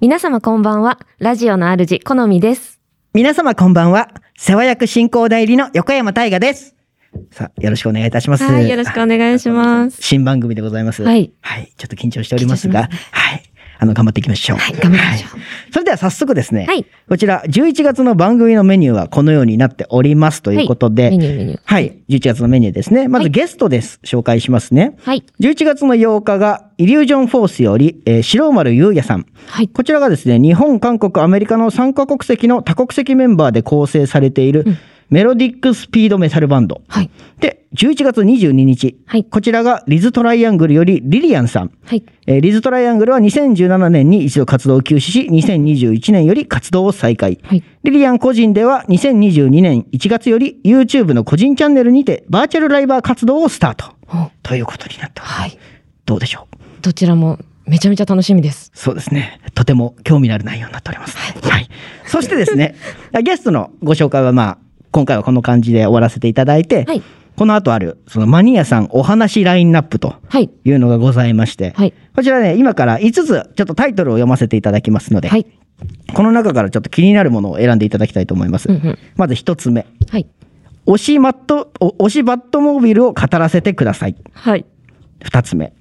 皆様こんばんは。ラジオの主、好みです。皆様こんばんは。世話役進行代理の横山大河です。さあ、よろしくお願いいたします。はい、よろしくお願いします。新番組でございます。はい。はい。ちょっと緊張しておりますが、緊張しはい。あの、頑張っていきましょう。はい頑張りましょうはいそれでは早速ですね。はいこちら、11月の番組のメニューはこのようになっておりますということで、メニューメニュー。はい。11月のメニューですね。まずはいゲストです。紹介しますね。はい。11月の8日が、イリュージョンフォースより、えー白丸優也さん。はい。こちらがですね、日本、韓国、アメリカの3カ国籍の多国籍メンバーで構成されている、メロディックスピードメタルバンド。はい。で、11月22日。はいこちらがリズトライアングルよりリリアンさん。はい。えーリズトライアングルは2017年に一度活動を休止し、2021年より活動を再開。はい。リリアン個人では2022年1月より YouTube の個人チャンネルにてバーチャルライバー活動をスタート。おということになっております。はい。どうでしょう？どちらもめちゃめちゃ楽しみです。そうですね。とても興味のある内容になっております。はい。そしてですね、ゲストのご紹介はまあ、今回はこの感じで終わらせていただいて、はいこの後ある、そのマニアさんお話ラインナップとはい。いうのがございまして、はい。こちらね、今から5つちょっとタイトルを読ませていただきますので、はい。この中からちょっと気になるものを選んでいただきたいと思います。うんうんまず1つ目。はい。推しマット、お推しバットモービルを語らせてください。はい。2つ目。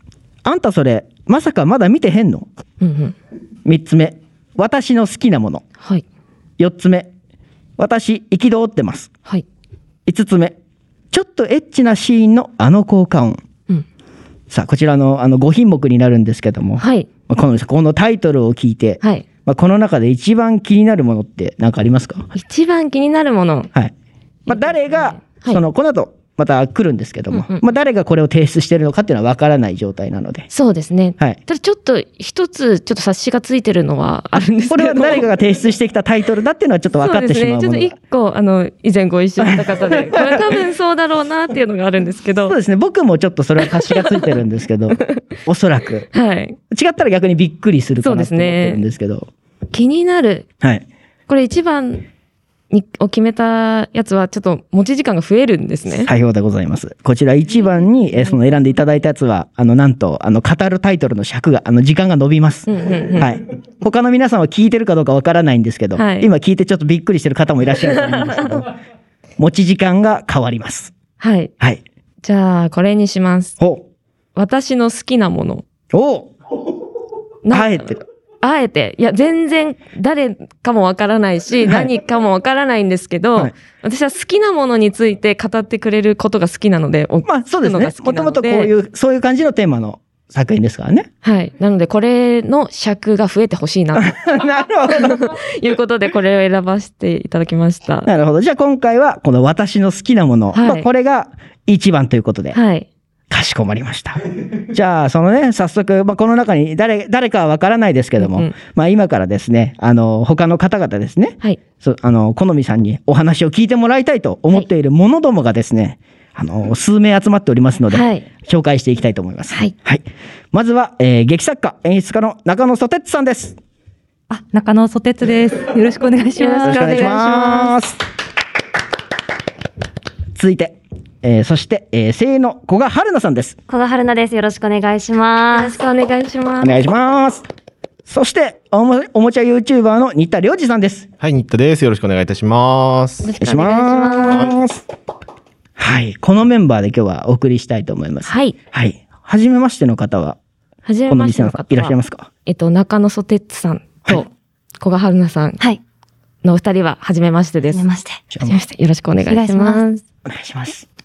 あんたそれ、まさかまだ見てへんの？うんうん。?3 つ目。私の好きなもの。はい。4つ目。私、憤ってます。はい。5つ目。ちょっとエッチなシーンのあの効果音。うん。さあ、こちらのあの5品目になるんですけども、はい。まあこのこのタイトルを聞いて、はい。まあ、この中で一番気になるものって何かありますか？一番気になるもの。はい。まあ、誰が、はいその、この後、また来るんですけども、うんうんまあ、誰がこれを提出してるのかっていうのは分からない状態なので。そうですね。はいただちょっと一つちょっと察しがついてるのはあるんですけどこれは誰かが提出してきたタイトルだっていうのはちょっと分かってしまうものがそうですね。ちょっと一個、あの、以前ご一緒した方で、これ多分そうだろうなっていうのがあるんですけど。そうですね。僕もちょっとそれは察しがついてるんですけど、おそらく。はい。違ったら逆にびっくりするかなと思ってるんですけど。気になる。はい。これ一番にを決めたやつは、ちょっと持ち時間が増えるんですね。さようでございます。こちら一番に、えーその選んでいただいたやつは、あの、なんと、あの、語るタイトルの尺が、あの、時間が伸びます。うんうんうんはい。他の皆さんは聞いてるかどうかわからないんですけど、はい今聞いてちょっとびっくりしてる方もいらっしゃると思うんですけど、持ち時間が変わります。はい。はい。じゃあ、これにします。お私の好きなもの。おなあえて。あえて。いや、全然誰かもわからないし、はい何かもわからないんですけど、はい私は好きなものについて語ってくれることが好きなので、おまあそうですねもともとこういう、そういう感じのテーマの作品ですからね。はい。なので、これの尺が増えてほしいな、なるほど。と いうことで、これを選ばせていただきました。なるほど。じゃあ今回は、この私の好きなもの。はいまあこれが一番ということで。はい。かしこまりました。じゃあ、そのね、早速、まあ、この中に誰、誰かはわからないですけども、うんうんまあ、今からですね、あの、他の方々ですね、はい。そあの、好みさんにお話を聞いてもらいたいと思っている者どもがですね、あの、数名集まっておりますので、はい紹介していきたいと思います。はいまずは、えー劇作家、演出家の中野ソテツさんです。あ、中野ソテツです。よろしくお願いしよろます。しくお願いします続いて、えーそして、えー声優の古賀春菜さんです。小賀春菜です。よろしくお願いしよます。ろしくお願いします。お願いします。そして、おもおもちゃ YouTuber の新田良二さんです。はい、新田です。よろしくお願いいたします。お願いします。はい。このメンバーで今日はお送りしたいと思います。はい。はい。はじめましての方は、はじめこのましての方いらっしゃいはますか？えっと、中野ソテッツさんとはい、古賀春菜さんはい。のお二人は、はじめましてです。はじめまして。はじめまして。よろしくお願いし。ますお願いします。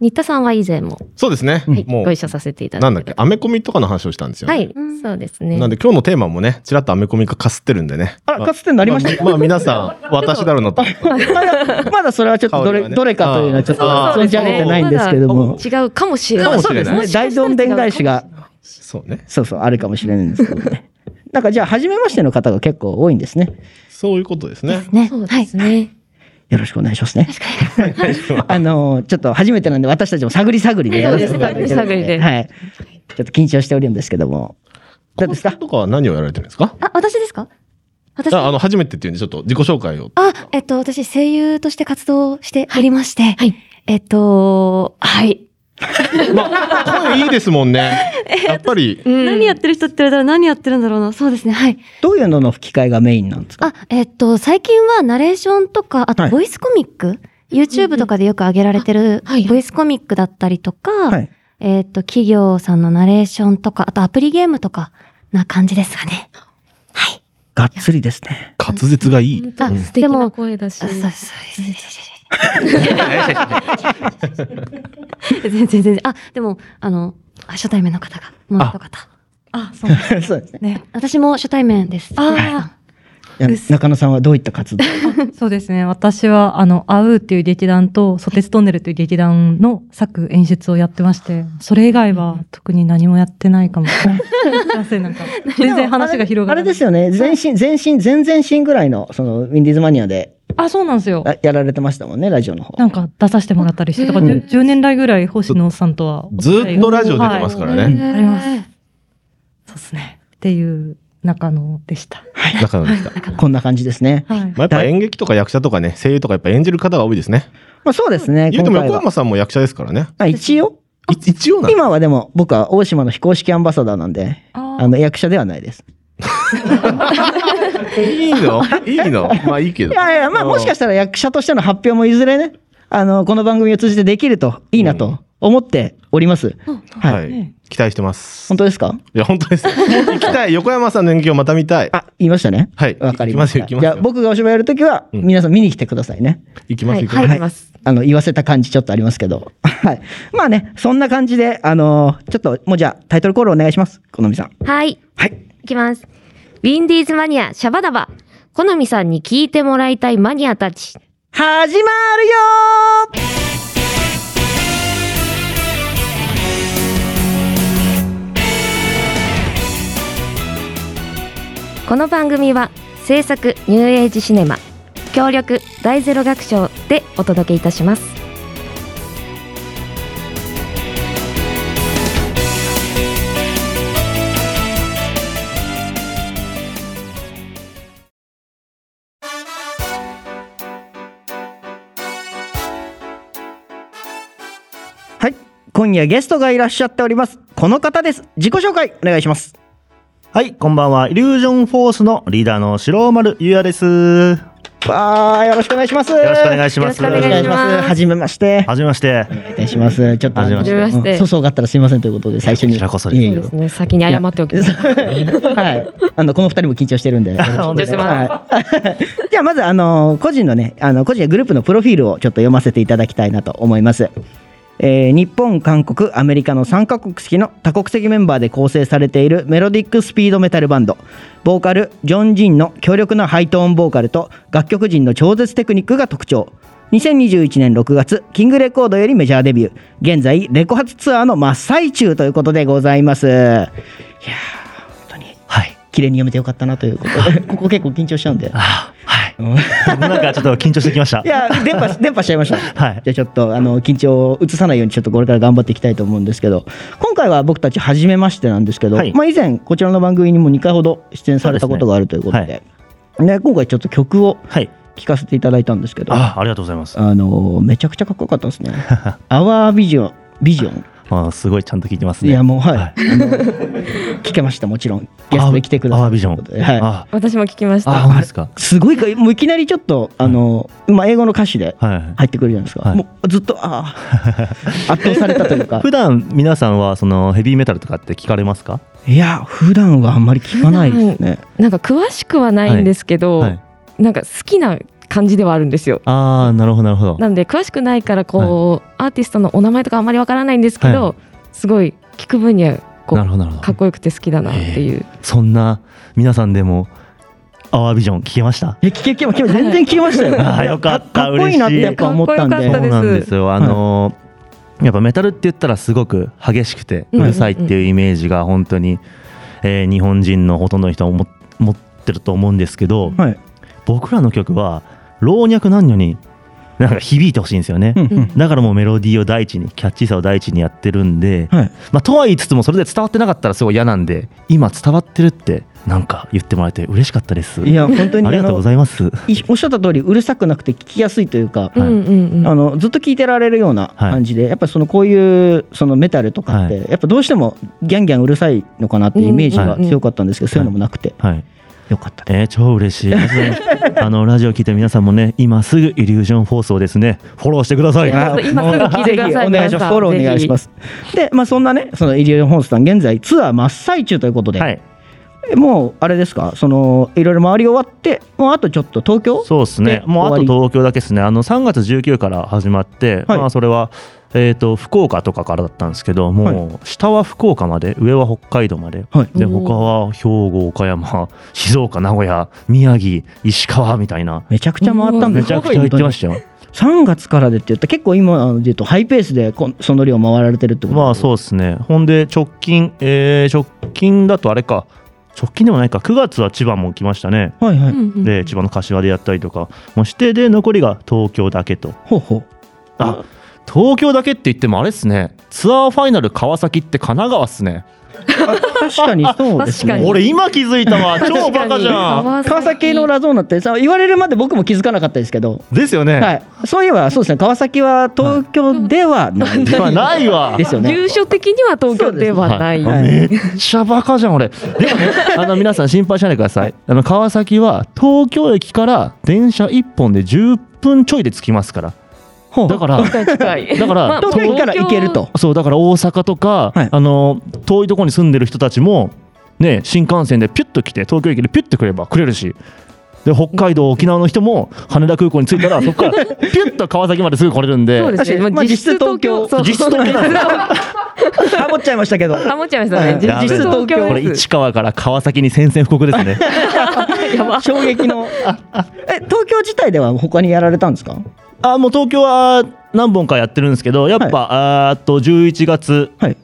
新田さんは以前も、そうですね。はい、もうご一緒させていただいてる。なんだっけ、アメコミとかの話をしたんですよ、ね。はい、そうですね。なんで今日のテーマもね、ちらっとアメコミがかすってるんでね。あ、かつてなりました？まあ、まあ皆さん、私だろうなと。まだ、まだそれはちょっとどれ、ねどれかというのはちょっと存じ上げてないんですけども。まだ違うかもしれない。そうですね。大どんでん返しが、そうね。そうそう、あるかもしれないんですけどね。なんかじゃあ、初めましての方が結構多いんですね。そういうことですね。ね。そうはい。ですね。よろしくお願いしますね。あの、ちょっと初めてなんで私たちも探り探りでやらせていただいて探り探りではい。ちょっと緊張しておるんですけども。どうですか？とかは何をやられてるんですか？あ、私ですか？私？ああの、初めてっていうんで、ちょっと自己紹介を。あ、えっと、私、声優として活動しておりまして、はい。えっと、はい。まあ、声いいですもんね。やっぱり、何やってる人って言われたら何やってるんだろうな。そうですね。はい。どういうのの吹き替えがメインなんですか？あ、えっと、最近はナレーションとか、あとはいボイスコミック、?YouTube とかでよく上げられてるあはいボイスコミックだったりとか、はい。えっと、企業さんのナレーションとか、あとアプリゲームとかな感じですかね。はい。がっつりですね。滑舌がいい。本当素敵な声だし。あそうです、そうです。全然全然。あ、でも、あの、あ初対面の方が、もう一方。あ、そうそうですね。ね。私も初対面です。あいや中野さんはどういった活動？そうですね。私は、あの、アウーっていう劇団と、ソテツトンネルという劇団の作演出をやってまして、それ以外は特に何もやってないかも。すいません、なんか、全然話が広があれる。ですよね。全身、全身、全然身ぐらいの、その、ウィンディーズマニアであ、そうなんですよ。あやられてましたもんね、ラジオの方。なんか出させてもらったりして、だから 10, 10年来ぐらい星野さんとは。ずっとラジオ出てますからはいね。あります。そうですね。っていう中野でした。中野でした。こんな感じですね。はい。まあ、やっぱ演劇とか役者とかね、声優とかやっぱ演じる方が多いですね。まあそうですね、言うても横。山さんも役者ですからね。あ一応、い一応なの今はでも僕は大島の非公式アンバサダーなんで、ああの、役者ではないです。いいの？いいの？まあいいけど。いやいや、まあもしかしたら役者としての発表もいずれね、あの、この番組を通じてできるといいなと思っております。は。はいい。期待してます。本当ですか？いや、本当です。行きたい。横山さんの演劇をまた見たい。あ、言いましたね。はいわかりました。行きますよ行きますよじゃあ僕がお芝居やるときは、うん皆さん見に来てくださいね。行きます、はい、行きます。入ります。あの、言わせた感じちょっとありますけど。はい。まあね、そんな感じで、あのちょっと、もうじゃあタイトルコールお願いします。好みさん。はい。はい。いきます。ウィンディーズマニア、シャバダバ。好みさんに聞いてもらいたいマニアたち。始まるよこの番組は制作ニューエイジシネマ協力大ゼロ学賞でお届けいたします今夜ゲストがいらっしゃっております。この方です。自己紹介お願いします。はい、こんばんは。イリュージョンフォースのリーダーの白丸ゆうやです。よわー、よろしくお願いします。よろしくお願いします。よろしくお願いしますはじめまして。はじめまして。お願いいたします。ちょっと、はじめまして粗相があったらすいませんということで、最初に。こちらこそですいえいえそうですね先に謝っておきますはい。あの、この二人も緊張してるんで。本当ですはい じゃあ、まず、あの、個人のね、あの、個人やグループのプロフィールをちょっと読ませていただきたいなと思います。えー日本、韓国、アメリカの3カ国式の多国籍メンバーで構成されているメロディックスピードメタルバンド。ボーカル、ジョン・ジンの強力なハイトーンボーカルと楽曲陣の超絶テクニックが特徴。2021年6月、キングレコードよりメジャーデビュー。現在、レコ発ツアーの真っ最中ということでございます。いやー、本当に、はい。綺麗に読めてよかったなということで、ここ結構緊張しちゃうんで。あはい。うんなんかちょっと緊張してきました。いや、電波、電波しちゃいました。はいじゃあちょっと、あの、緊張を移さないように、ちょっとこれから頑張っていきたいと思うんですけど、今回は僕たち初めましてなんですけど、はいまあ以前、こちらの番組にも2回ほど出演されたことがあるということで、でね今回ちょっと曲をはい。聴かせていただいたんですけど、あ、ありがとうございます。あの、めちゃくちゃかっこよかったですね。アワービジョン、ビジョン。あすごいちゃんと聞いてますね。いや、もう、はい。聞けました、もちろん。ゲストで来てください。アワービジョン。はい。あ、私も聞きましあ、た。本当ですか？すごいか、もういきなりちょっと、あの、まあ、英語の歌詞ではい。入ってくるじゃないですか。はいもうずっと、ああ、圧倒されたというか。普段皆さんはそのヘビーメタルとかって聞かれますか？いや、普段はあんまり聞かないですね。なんか詳しくはないんですけど、はい。なんか好きな感じではあるんですよ。ああ、なるほどなるほど。なんで詳しくないからこう、アーティストのお名前とかあんまりわからないんですけど、はすごい聞く分にはこうなるほどなるほど。かっこよくて好きだなっていう。そんな皆さんでもアワービジョン聞けました？いや、聞け、聞け、聞け、全然聞きましたよ。あーよかったかっこいいなってやっぱ思ったんで。嬉しいかっこよかったですそうなんですよ。あのーやっぱメタルって言ったらすごく激しくてうるさいっていうイメージが本当に、えー日本人のほとんどの人は思持ってると思うんですけど、はい。僕らの曲は老若男女になんか響いてほしいんですよね、うんうん。だからもうメロディーを第一にキャッチーさを第一にやってるんで、はい。まあ、とは言いつつもそれで伝わってなかったらすごい嫌なんで今伝わってるってなんか言ってもらえて嬉しかったです。いや本当にありがとうございます。いおっしゃった通りうるさくなくて聞きやすいというか、うんうんうん。あのずっと聞いてられるような感じで、やっぱりそのこういうそのメタルとかって、はやっぱどうしてもギャンギャンうるさいのかなっていうイメージが強かったんですけど、そういうのもなくて。はいよかったです。えー、超嬉しい。あのラジオ聞いてる皆さんもね今すぐイリュージョンフォースをですね。フォローしてください。や今すぐ聞いてくださいぜひお願いします。フォローお願いします。で、まあそんなね、そのイリュージョンホースさん現在ツアー真っ最中ということで、はい。えもうあれですか、そのいろいろ回り終わって、もうあとちょっと東京？そうですね。でもうあと東京だけですね。あの3月19から始まって、はい。まあそれはえー、と福岡とかからだったんですけどもう下は福岡まで上は北海道まではい。で他は兵庫岡山 静岡名古屋宮城石川みたいな。めちゃくちゃ回ったんですめちゃくちゃ行ってましたよ。3月からでって言ったら結構今で言うとハイペースでこんその量回られてるってこと？まあそうですね。ほんで直近えー直近だとあれか。直近でもないか。9月は千葉も来ましたね。はいはい、で千葉の柏でやったりとかもしてで残りが東京だけと。ほうほう。あ東京だけって言ってもあれっすね。ツアーファイナル川崎って神奈川っすね。確かにそうですね。俺今気づいたわ。超バカじゃん。川崎。のラゾーナってさ言われるまで僕も気づかなかったですけど、ですよね、はい、そういえばそうですね。川崎は東京ではない、まあないわ。ですよね。住所的には東京ではない。はい。めっちゃバカじゃん俺。でもねあの皆さん心配しないでください。あの川崎は東京駅から電車1本で10分ちょいで着きますからだから。だからまあ東京駅から行けると。そうだから大阪とか、はい。あの遠いところに住んでる人たちもね新幹線でピュッと来て東京駅でピュッと来れば来れるしで北海道沖縄の人も羽田空港に着いたら そこからピュッと川崎まですぐ来れるんで。そうですまあ実質東京。実質東京。なんですよハモっちゃいましたけど。あ、もっちゃいましたね。はい。実質東京これ。市川から川崎に宣戦布告ですね。やば。衝撃の。え東京自体では他にやられたんですか？あもう東京は何本かやってるんですけどやっぱ、あーっと11月はい。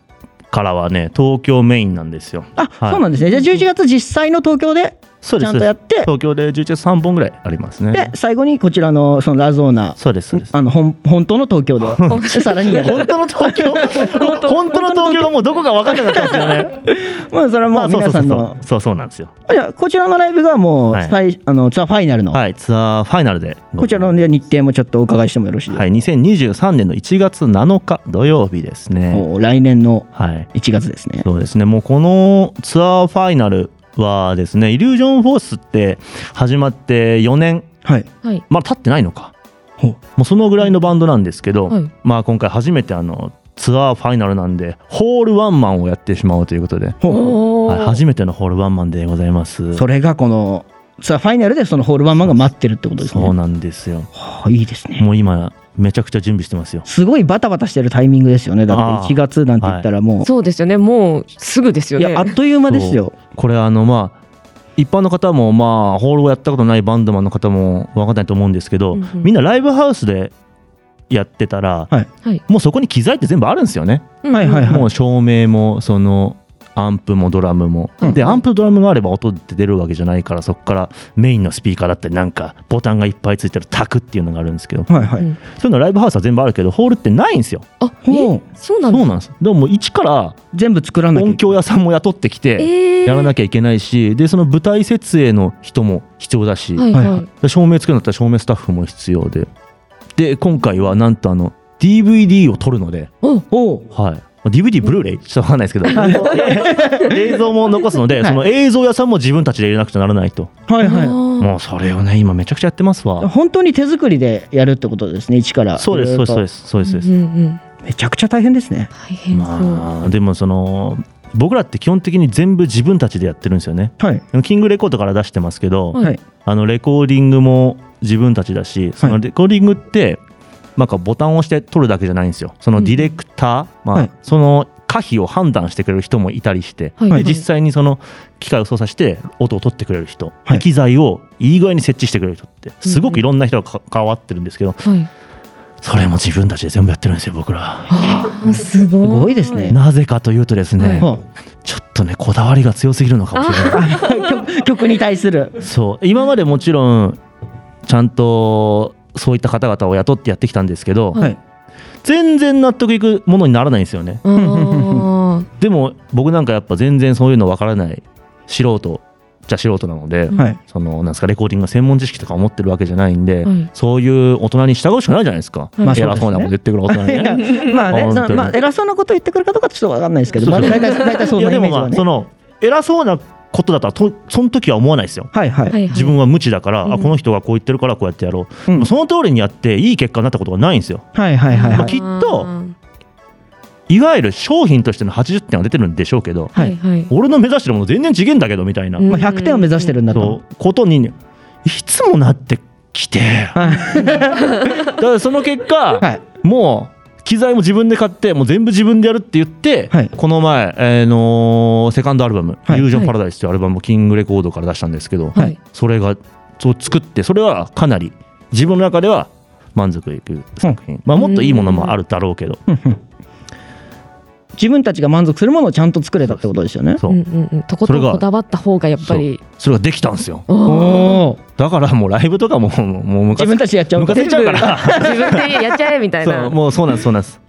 からはね東京メインなんですよ。あ、はい。そうなんですね。じゃあ11月実際の東京でちゃそうです。んとやって。東京で11月3本ぐらいありますね。で最後にこちらのそのラゾーナ。そうです。そうですあの本本当の東京で。さらに。本当の東京？本当の東京。がもうどこか分かんなかったんですよね。まあそれはもうそうそうそうん皆さの。そうそうなんですよ。じゃあこちらのライブがもうはい。最あのツアーファイナルの。はいツアーファイナルで。こちらの日程もちょっとお伺いしてもよろしいですか？はい2023年の1月7日土曜日ですね。もう来年のはい。1月ですね。そうですね。もうこのツアーファイナルはですねイリュージョンフォースって始まって4年。はい。はい。まだ経ってないのか。ほう。もうそのぐらいのバンドなんですけど、はい。まあ今回初めてあのツアーファイナルなんでホールワンマンをやってしまおうということで、はい、初めてのホールワンマンでございます。それがこのツアーファイナルでそのホールワンマンが待ってるってことですね。そうなんですよ。はあいいですね。もう今めちゃくちゃ準備してますよ。すごいバタバタしてるタイミングですよね。だって1月なんて言ったらもう、そうですよね。もうすぐですよね。いやあっという間ですよ。これあのまあ一般の方もまあホールをやったことないバンドマンの方も分かんないと思うんですけど、うんうん。みんなライブハウスでやってたら、はい。はい。もうそこに機材って全部あるんですよね、うん。はいはいはい。もう照明もそのアンプもドラムも、うん。でアンプとドラムがあれば音って出るわけじゃないからそこからメインのスピーカーだったりなんかボタンがいっぱいついてるタクっていうのがあるんですけど。はいはい、うん。そういうのライブハウスは全部あるけどホールってないんですよ。あ、え、そうなんですそうなんです。でももう一から全部作らない音響屋さんも雇ってきて、えー。やらなきゃいけないしでその舞台設営の人も必要だし、はいはい。照明つけるんだったら照明スタッフも必要で。で今回はなんとあの DVD を撮るので、お、おう。はい、DVD ブルーレイちょっとわかんないですけど。映像も残すので、その映像屋さんも自分たちで入れなくちゃならないと。はいはい。ももうそれをね今めちゃくちゃやってますわ。本当に手作りでやるってことですね一から。そうですそうですそうですそうです。そうです、うんうん。めちゃくちゃ大変ですね。大変そう。まあでもその僕らって基本的に全部自分たちでやってるんですよね。はい。キングレコードから出してますけど、はい。はいあのレコーディングも自分たちだしそのレコーディングってなんかボタンを押して撮るだけじゃないんですよ。そのディレクター、まあはい。その可否を判断してくれる人もいたりして、はいで実際にその機械を操作して音を取ってくれる人、はい。機材をいい具合に設置してくれる人ってすごくいろんな人がか関わってるんですけど。はい。それも自分たちで全部やってるんですよ僕ら。あ、すごい。すごいですね。なぜかというとですね、はちょっとねこだわりが強すぎるのかもしれない。曲に対する。そう。今までもちろんちゃんとそういった方々を雇ってやってきたんですけど、はい。全然納得いくものにならないんですよね。でも僕なんかやっぱ全然そういうのわからない素人じゃ素人なので、はい。そのなんですかレコーディングの専門知識とか持ってるわけじゃないんで、はいそういう大人に従うしかないじゃないですか、まあ偉そうなこと言ってくる大人 にね。まあねまあ偉そうなこと言ってくるかどうかちょっとわかんないですけど、まあ大体そんいやでもなイメージはね。まあその偉そうなことだったらとその時は思わないですよ。はいはい、自分は無知だから、うん。あこの人がこう言ってるからこうやってやろう、うん。その通りにやっていい結果になったことがないんですよ。はいはいはいはい。まあきっといわゆる商品としての80点は出てるんでしょうけどははいいはい。俺の目指してるもの全然違えんだけどみたいな、まあ、100点を目指してるんだと。ことにいつもなってきて。はい。だからその結果、はい。もう機材も自分で買ってもう全部自分でやるって言って、はい。この前、えーのーセカンドアルバム「はい。ユージョンパラダイス」というアルバムをキングレコードから出したんですけど、はい。それがそう作ってそれはかなり自分の中では満足いく作品、まあ、もっといいものもあるだろうけど、自分たちが満足するものをちゃんと作れたってことですよね。そう。うんうんうん。とことんこだわった方がやっぱり。それができたんですよ。だからもうライブとかももうもうムカつ自分たちでやっちゃうから。自分でやっちゃえみたいそなうもうそうなんですそうなんです。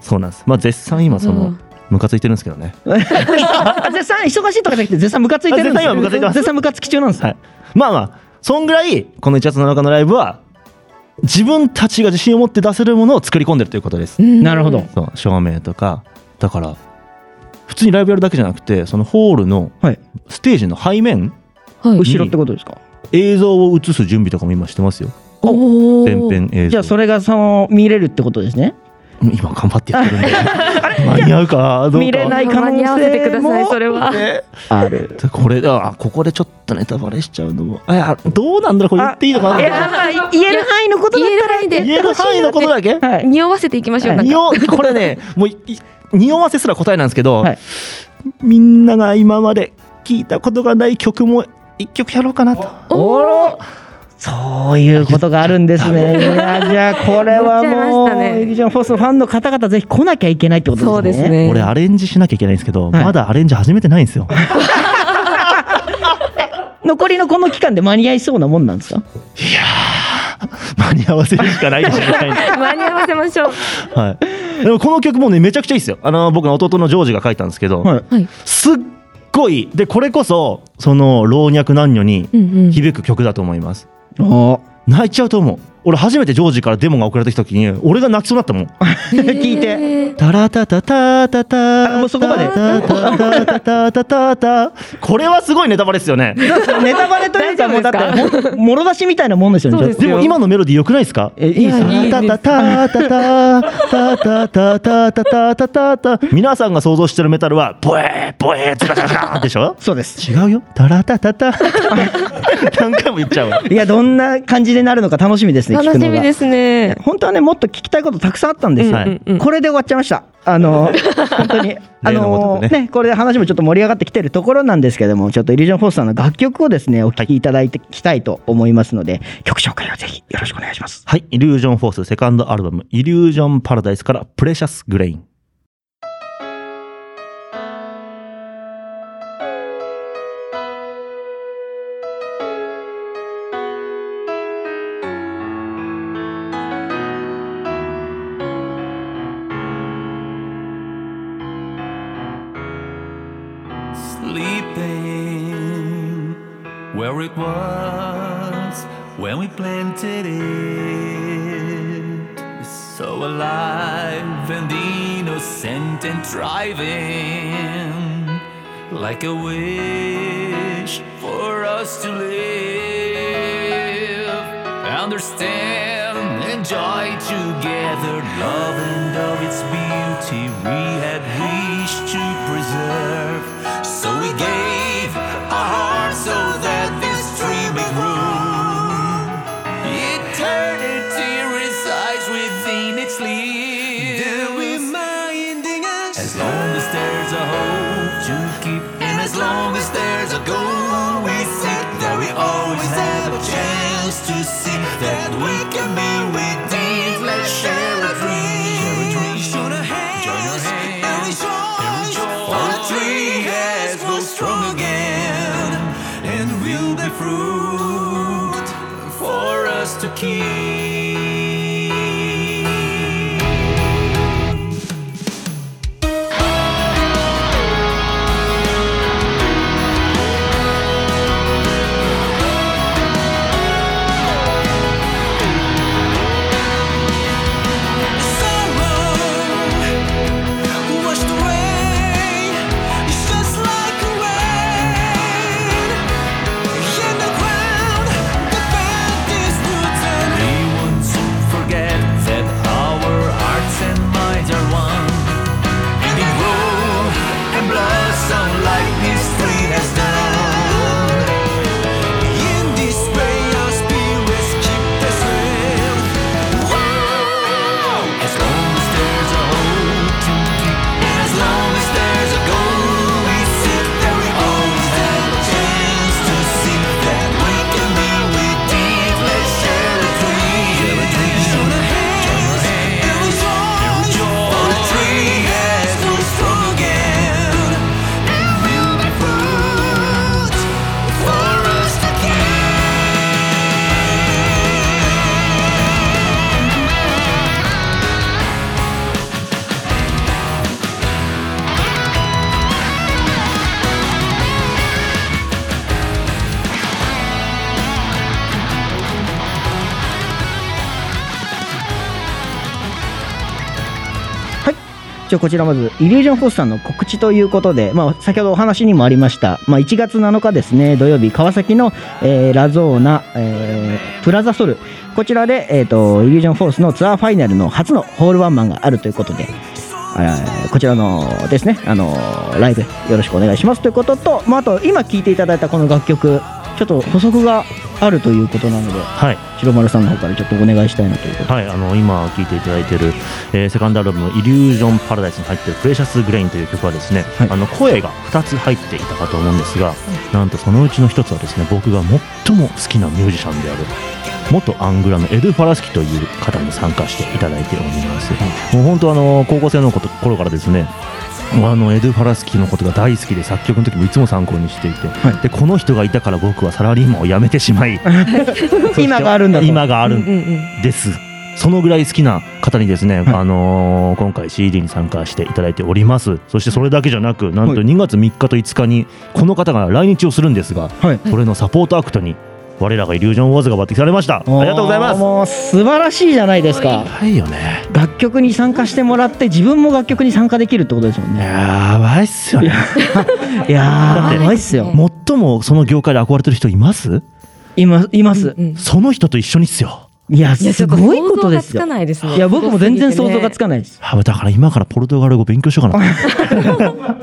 そうなんです。まあ絶賛今そのムカついてるんですけどね。あ 絶賛忙しいとかじゃなくて絶賛ムカついてるんですあ絶賛今ムカついてます。絶賛ムカつき中なんですはい。まあまあそんぐらいこの1月7日のライブは自分たちが自信を持って出せるものを作り込んでるということです。うん。なるほど。そう照明とかだから普通にライブやるだけじゃなくてそのホールのはい。ステージの背面はい。後ろってことですか？映像を映す準備とかも今してますよ。おー。全編映像。じゃあそれがその見れるってことですね？今頑張ってやってるんで。間に合うかどうか。見れない可能間に合わせてく性ださいもそれは。ねある。これあここでちょっとネタバレしちゃうのも。あいやどうなんだろうこれ言っていいのかな？いやまあ言える範囲のことだっ言える範囲で言える範囲のことだけ？匂わせていきましょうなんか。匂これねもうい匂わせすら答えなんですけど、はいみんなが今まで聞いたことがない曲も一曲やろうかなとそういうことがあるんですね。いやじゃあこれはもうねエビジョンフォースのファンの方々ぜひ来なきゃいけないってことですね。そうです。ね俺アレンジしなきゃいけないんですけど、はいまだアレンジ始めてないんですよ 残りのこの期間で間に合いそうなもんなんですか？間に合わせるしかないでしょみたいな間に合わせましょう。はい、でもこの曲もねめちゃくちゃいいですよ。あの僕の弟のジョージが書いたんですけど、はい。はい。すっごいでこれこそその老若男女にうんうん。響く曲だと思います。お泣いちゃうと思う俺初めてジョージからデモが送られてきた時に俺が泣きそうになったもん 聞いて。てタラタタタタタあもうそこまでタタタタタタタこれはすごいネタバレですよねネタバレというかもうだってもろ出しみたいなもんですよね。でも今のメロディー良くないですか？えいいですタタタタタタタタタタタタタタ皆さんが想像してるメタルはボエーボエーズラズラズラでしょそうです。違うよタラタタタ何回も言っちゃうわいやどんな感じでなるのか楽しみですね。聞くのが楽しみですね。本当はねもっと聞きたいことたくさんあったんですよ、はいうんうん。これで終わっちゃいました。あの 本当に。あ例のねねこれで話もちょっと盛り上がってきてるところなんですけどもちょっとイリュージョンフォースさんの楽曲をですねお聴きいただいてきたいと思いますので、曲紹介をぜひよろしくお願いします。はいイリュージョンフォースセカンドアルバムイリュージョンパラダイスからプレシャスグレイン was when we planted it. So alive and innocent and thriving, like a wish for us to live, understand, enjoy together, love and all its beauty we had wished to preserve. Chance to see that we can be redeemed. Let's share a dream. Join our hands and rejoice. For the tree has grown strong again, and will be fruit for us to keep. じゃあこちらまずイリュージョンフォースさんの告知ということで、まあ、先ほどお話にもありました、まあ、1月7日ですね土曜日川崎の、えーラゾーナ、えープラザソル。こちらで、えー、とイリュージョンフォースのツアーファイナルの初のホールワンマンがあるということでこちらのですねあのライブよろしくお願いしますということと、まあ、あと今聴いていただいたこの楽曲ちょっと補足があるということなのではい。白丸さんの方からちょっとお願いしたいなということで。はい、あの今聴いていただいている、えーセカンドアルバムの「イリュージョン・パラダイス」に入っている「プレシャス・グレイン」という曲はですね、はい。あの声が2つ入っていたかと思うんですが、なんとそのうちの1つはですね僕が最も好きなミュージシャンである元アングラのエド・ファラスキという方に参加していただいております、もう本当あの高校生の頃からですねあのエド・ファラスキのことが大好きで作曲の時もいつも参考にしていて、はい。でこの人がいたから僕はサラリーマンを辞めてしまい 今があるんだと。今があるうんうんうん。です。そのぐらい好きな方にですね、あのー今回 CD に参加していただいております。そしてそれだけじゃなく、なんとはい。2月3日と5日にこの方が来日をするんですが、はい。それのサポートアクトに我らがイリュージョンウォーズが抜擢されました。ありがとうございます。もう素晴らしいじゃないですかはいよね。楽曲に参加してもらって自分も楽曲に参加できるってことですもんねやばいっすよね。いやだってーやばいっすよ最もその業界で憧れてる人います？いますいますうんうんその人と一緒にっすよ。いやすごいことですよ。いや僕も全然想像がつかかないです。あだから今からポルトガル語勉強しようかな。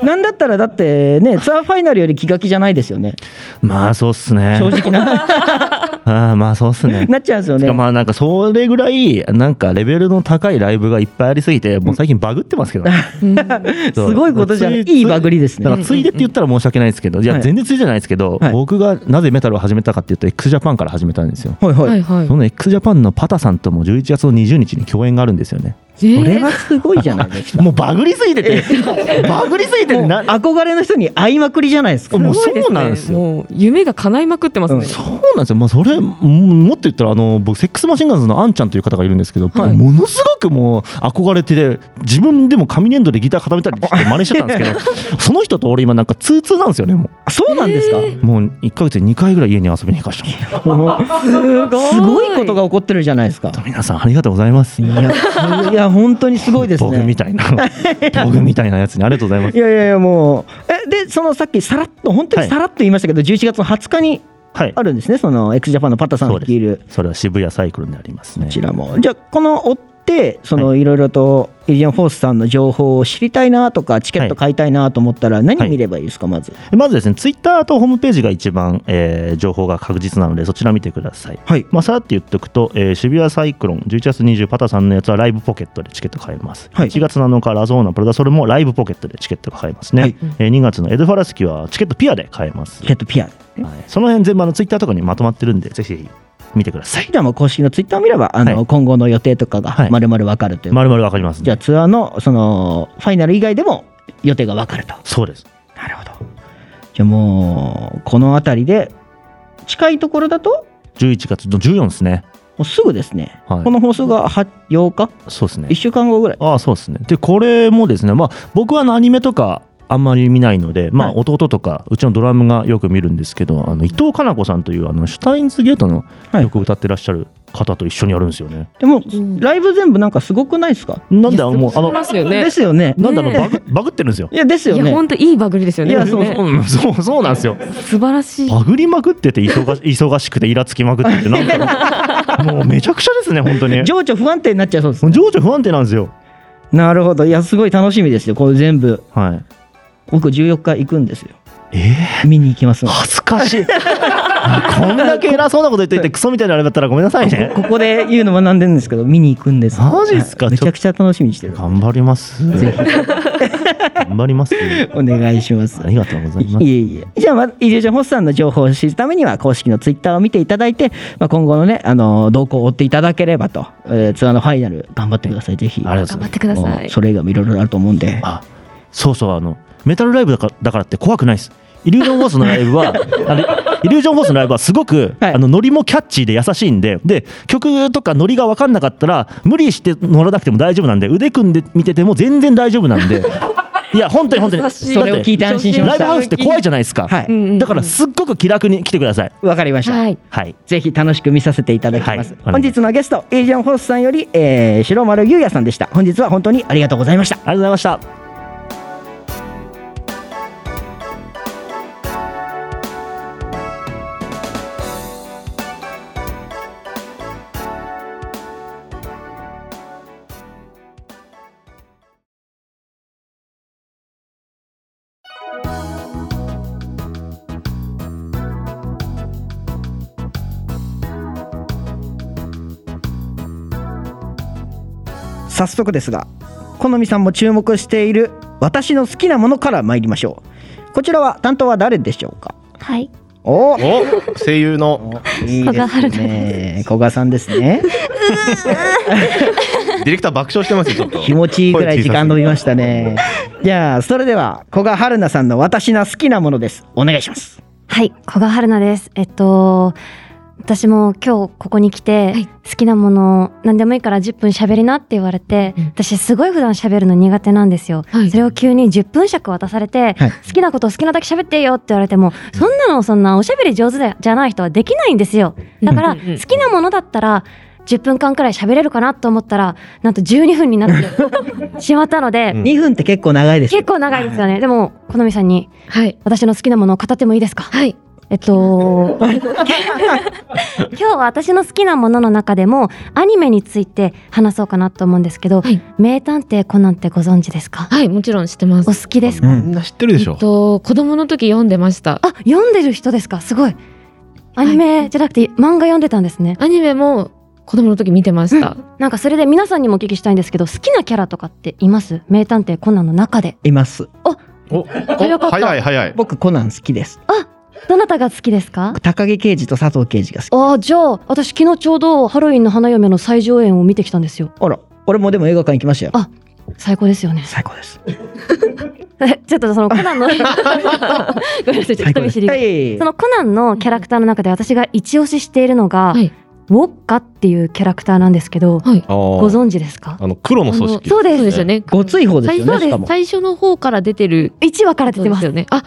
なんだったらだってねツアーファイナルより気が気じゃないですよね。まあそうっすね。正直な ああまあそうっすね。なっちゃうんですよね。しかもまあなんかそれぐらいなんかレベルの高いライブがいっぱいありすぎてもう最近バグってますけど、すごいことじゃない。ついいいバグりですね。だからついでって言ったら申し訳ないですけど、いやはい。全然ついでじゃないですけど、はい。僕がなぜメタルを始めたかっていうと x ジャパンから始めたんですよ。はいはい。はいはい。その x ジャパンのパタさんとも11月の20日に共演があるんですよね。えー。これはすごいじゃないですか。もうバグりすぎてて、バグりすぎてて憧れの人に会いまくりじゃないですか。もうすごいそうなんですよ。もう夢が叶いまくってますね。そうなんですよ、まあ、それ、ももっと言ったら、あの僕、セックスマシンガンズのあんちゃんという方がいるんですけど、はい。ものすごくもう憧れてて、自分でも紙粘土でギター固めたりして真似してたんですけど、その人と俺、今、なんか通通なんですよね、もあそうなんですか？う。もう1ヶ月に2回ぐらい家に遊びに行かしてもらってすごい。ことが起こってるじゃないですか。皆さん、ありがとうございます。いやいや本当にすごいですね僕みたいな、僕みたいなやつにありがとうございますい。やいやいやもうえでそのさっきさらっと本当にさらっと言いましたけど、11月の20日にはいあ、るんですねその x ジャパンのパッタさん率いる。それは渋谷サイクルになりますねこ。ちらもじゃあこのそのいろいろとイリジョンフォースさんの情報を知りたいなとかチケット買いたいなと思ったら何見ればいいですかまず？まずですね、ツイッターとホームページが一番、えー情報が確実なので、そちら見てください。はいまあ、さらって言っておくと、えー渋谷サイクロン、11月20パタさんのやつはライブポケットでチケット買えます。はい1月7日、ラゾーナ、プラダソルもライブポケットでチケットが買えますね。はいえー2月のエドファラスキはチケットピアで買えます。チケットピアはい。その辺全部あのツイッターとかにまとまってるんで、ぜひ見てください。じゃあもう公式のツイッターを見ればあの、はい。今後の予定とかがはい。まるまるわかるという、まるまるわかります、ね。じゃあツアーのそのファイナル以外でも予定がわかると。そうです。なるほど。じゃあもうこの辺りで近いところだと？11月の14ですね。うすぐですね、はい。この放送がは8日？そうですね。1週間後ぐらい。ああそうですね。でこれもですねまあ僕はアニメとかあんまり見ないので、まあ、はい。弟とかうちのドラムがよく見るんですけどあの伊藤かな子さんというあのシュタインズゲートのはい。よく歌ってらっしゃる方と一緒にやるんですよね。でもライブ全部なんかすごくないですか？なんであのもうあのますよね。ですよね。なんであのねバグバグってるんですよ。いやですよね。いや本当いいバグりですよね。いやそうねう。ん、そうそうなんですよ。素晴らしい。バグりまくってて忙し忙しくてイラつきまくっててなんか もうめちゃくちゃですね本当に。情緒不安定になっちゃいそうです情緒不安定なんですよ。なるほど。いやすごい楽しみですよこれ全部。はい。僕14日行くんですよえー、見に行きます恥ずかしい。こんだけ偉そうなこと言っていてクソみたいなあれだったらごめんなさいね。ここで言うのもなんでんですけど見に行くんですマジっすか？はいめちゃくちゃ楽しみにしてる頑張ります。ぜひ頑張ります。お願いしますありがとうございます。いえいえ。じゃあ、まず、イリュージョンホスさんの情報を知るためには、公式のツイッターを見ていただいて、まあ、今後のね、あの、動向を追っていただければと、えーツアーのファイナル、頑張ってください、ぜひ。頑張ってくださいそれ以外もいろいろあると思うんで。あそうそうあのメタルライブだからだからって怖くないです。イリュージョンフォースのライブは あのイリュージョンフォースのライブはすごく、はい。あのノリもキャッチーで優しいんでで曲とかノリが分かんなかったら無理して乗らなくても大丈夫なんで腕組んで見てても全然大丈夫なんで。いや本当に本当に。それを聞いて安心しました。ライブハウスって怖いじゃないですか、はい。うんうんうん。だからすっごく気楽に来てください。わかりました。はい。はい。ぜひ楽しく見させていただきます。はい。本日のゲスト、イリュージョンホスさんより、えー、白丸優也さんでした。本日は本当にありがとうございました。ありがとうございました早速ですが好みさんも注目している私の好きなものから参りましょう。こちらは担当は誰でしょうか？はい。おお声優の。いいですね。古賀さんですね。ディレクター爆笑してますよちょっと。気持ちいいぐらい時間伸びましたね。じゃあそれでは古賀春菜さんの私の好きなものです。お願いします。はい、古賀春菜です。えっと、私も今日ここに来て、はい。好きなもの何でもいいから10分喋りなって言われて、うん。私すごい普段喋るの苦手なんですよ。はい。それを急に10分尺渡されて、はい。好きなことを好きなだけ喋ってよって言われても、そんなのそんなおしゃべり上手でじゃない人はできないんですよ。だから、好きなものだったら、10分間くらい喋れるかなと思ったら、なんと12分になって しまったので、うん。2分って結構長いですよ。結構長いですよね。でも、好みさんにはい。私の好きなものを語ってもいいですか？はいえっと、今日は私の好きなものの中でもアニメについて話そうかなと思うんですけど、はい。名探偵コナンってご存知ですか？はいもちろん知ってまおす好きですか、うん。みん。な知ってるでしょ。えっと子供の時読んでました。あ、読んでる人ですか？すごい。アニメじゃなくて漫画読んでたんですね。アニメも子供の時見てました、なんかそれで皆さんにもお聞きしたいんですけど、好きなキャラとかっています？名探偵コナンの中で。います。お早かった。早い早い。僕コナン好きですどなたが好きですか？高木刑事と佐藤刑事が好き。あーじゃあ、私昨日ちょうどハロウィンの花嫁の最上演を見てきたんですよ。あら俺もでも映画館行きましたよ。あ最高ですよね。最高です。えちょっとそのコナンの ごめんなさいちょっと人見知りが。はい。そのコナンのキャラクターの中で私が一押ししているのが、はい。ウォッカっていうキャラクターなんですけど、はい。ごご存知ですか？あの黒の組織。そうです。そうですよね。ごつい方ですよね最初の方から出てる。1話から出てますよね。あ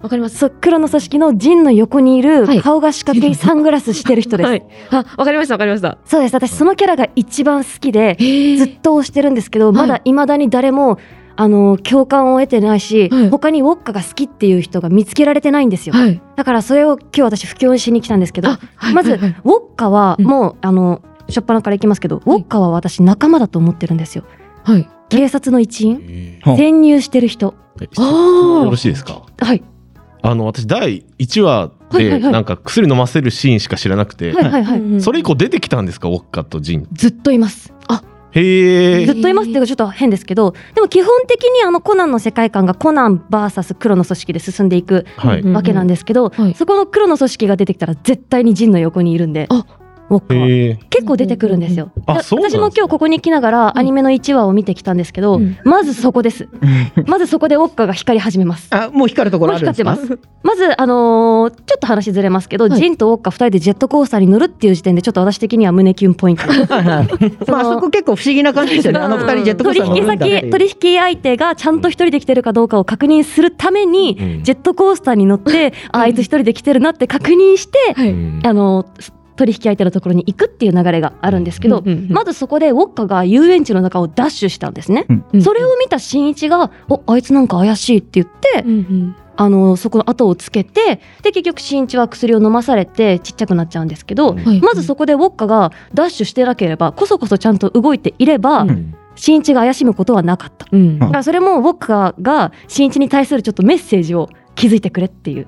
わかります。そう黒の組織のジンの横にいるはい。顔が四角いサングラスしてる人です、はい。あわかりましたわかりました。そうです。私そのキャラが一番好きでへずっと推してるんですけど、まだ未だに誰もあの共感を得てないし、はい。他にウォッカが好きっていう人が見つけられてないんですよ、はい。だからそれを今日私布教しに来たんですけどあはいまず、はいはい。ウォッカはうん。もう、あの初っ端からいきますけど、ウォッカは私仲間だと思ってるんですよ。はい。警察の一員えほう潜入してる人。よろしいですか？はいあの私第1話でなんか薬飲ませるシーンしか知らなくて。はいはいはい、それ以降出てきたんですか？ウォッカとジン。ずっといます。へえ。ずっといます。っていうかちょっと変ですけど。でも基本的にあのコナンの世界観がコナン VS 黒の組織で進んでいくわけなんですけど、はい。そこの黒の組織が出てきたら絶対にジンの横にいるんで。あウォッカは。へえ。結構出てくるんですよ。私も今日ここに来ながらアニメの1話を見てきたんですけど、うんまずそこです。まずそこでウォッカが光り始めます。あ、もう光るところあるんですか？もう光ってまず、あのーちょっと話ずれますけど、はいジンとウォッカ2人でジェットコースターに乗るっていう時点でちょっと私的には胸キュンポイント。まあ、あそこ結構不思議な感じですよね。あの二人ジェットコースター取引乗るんだっていう先、取引相手がちゃんと一人で来てるかどうかを確認するために、うんジェットコースターに乗って、ああいつ一人で来てるなって確認して、あの取引相手のところに行くっていう流れがあるんですけど、うんうんうんまずそこでウォッカが遊園地の中をダッシュしたんですね。うんそれを見た新一が「おあいつなんか怪しい」って言って、うんうん。あのそこの後をつけてで結局新一は薬を飲まされてちっちゃくなっちゃうんですけど、はい。まずそこでウォッカがダッシュしてなければこそこそちゃんと動いていれば、うん。新一が怪しむことはなかった。うん。だからそれもウォッカが新一に対するちょっとメッセージを気づいてくれっていう。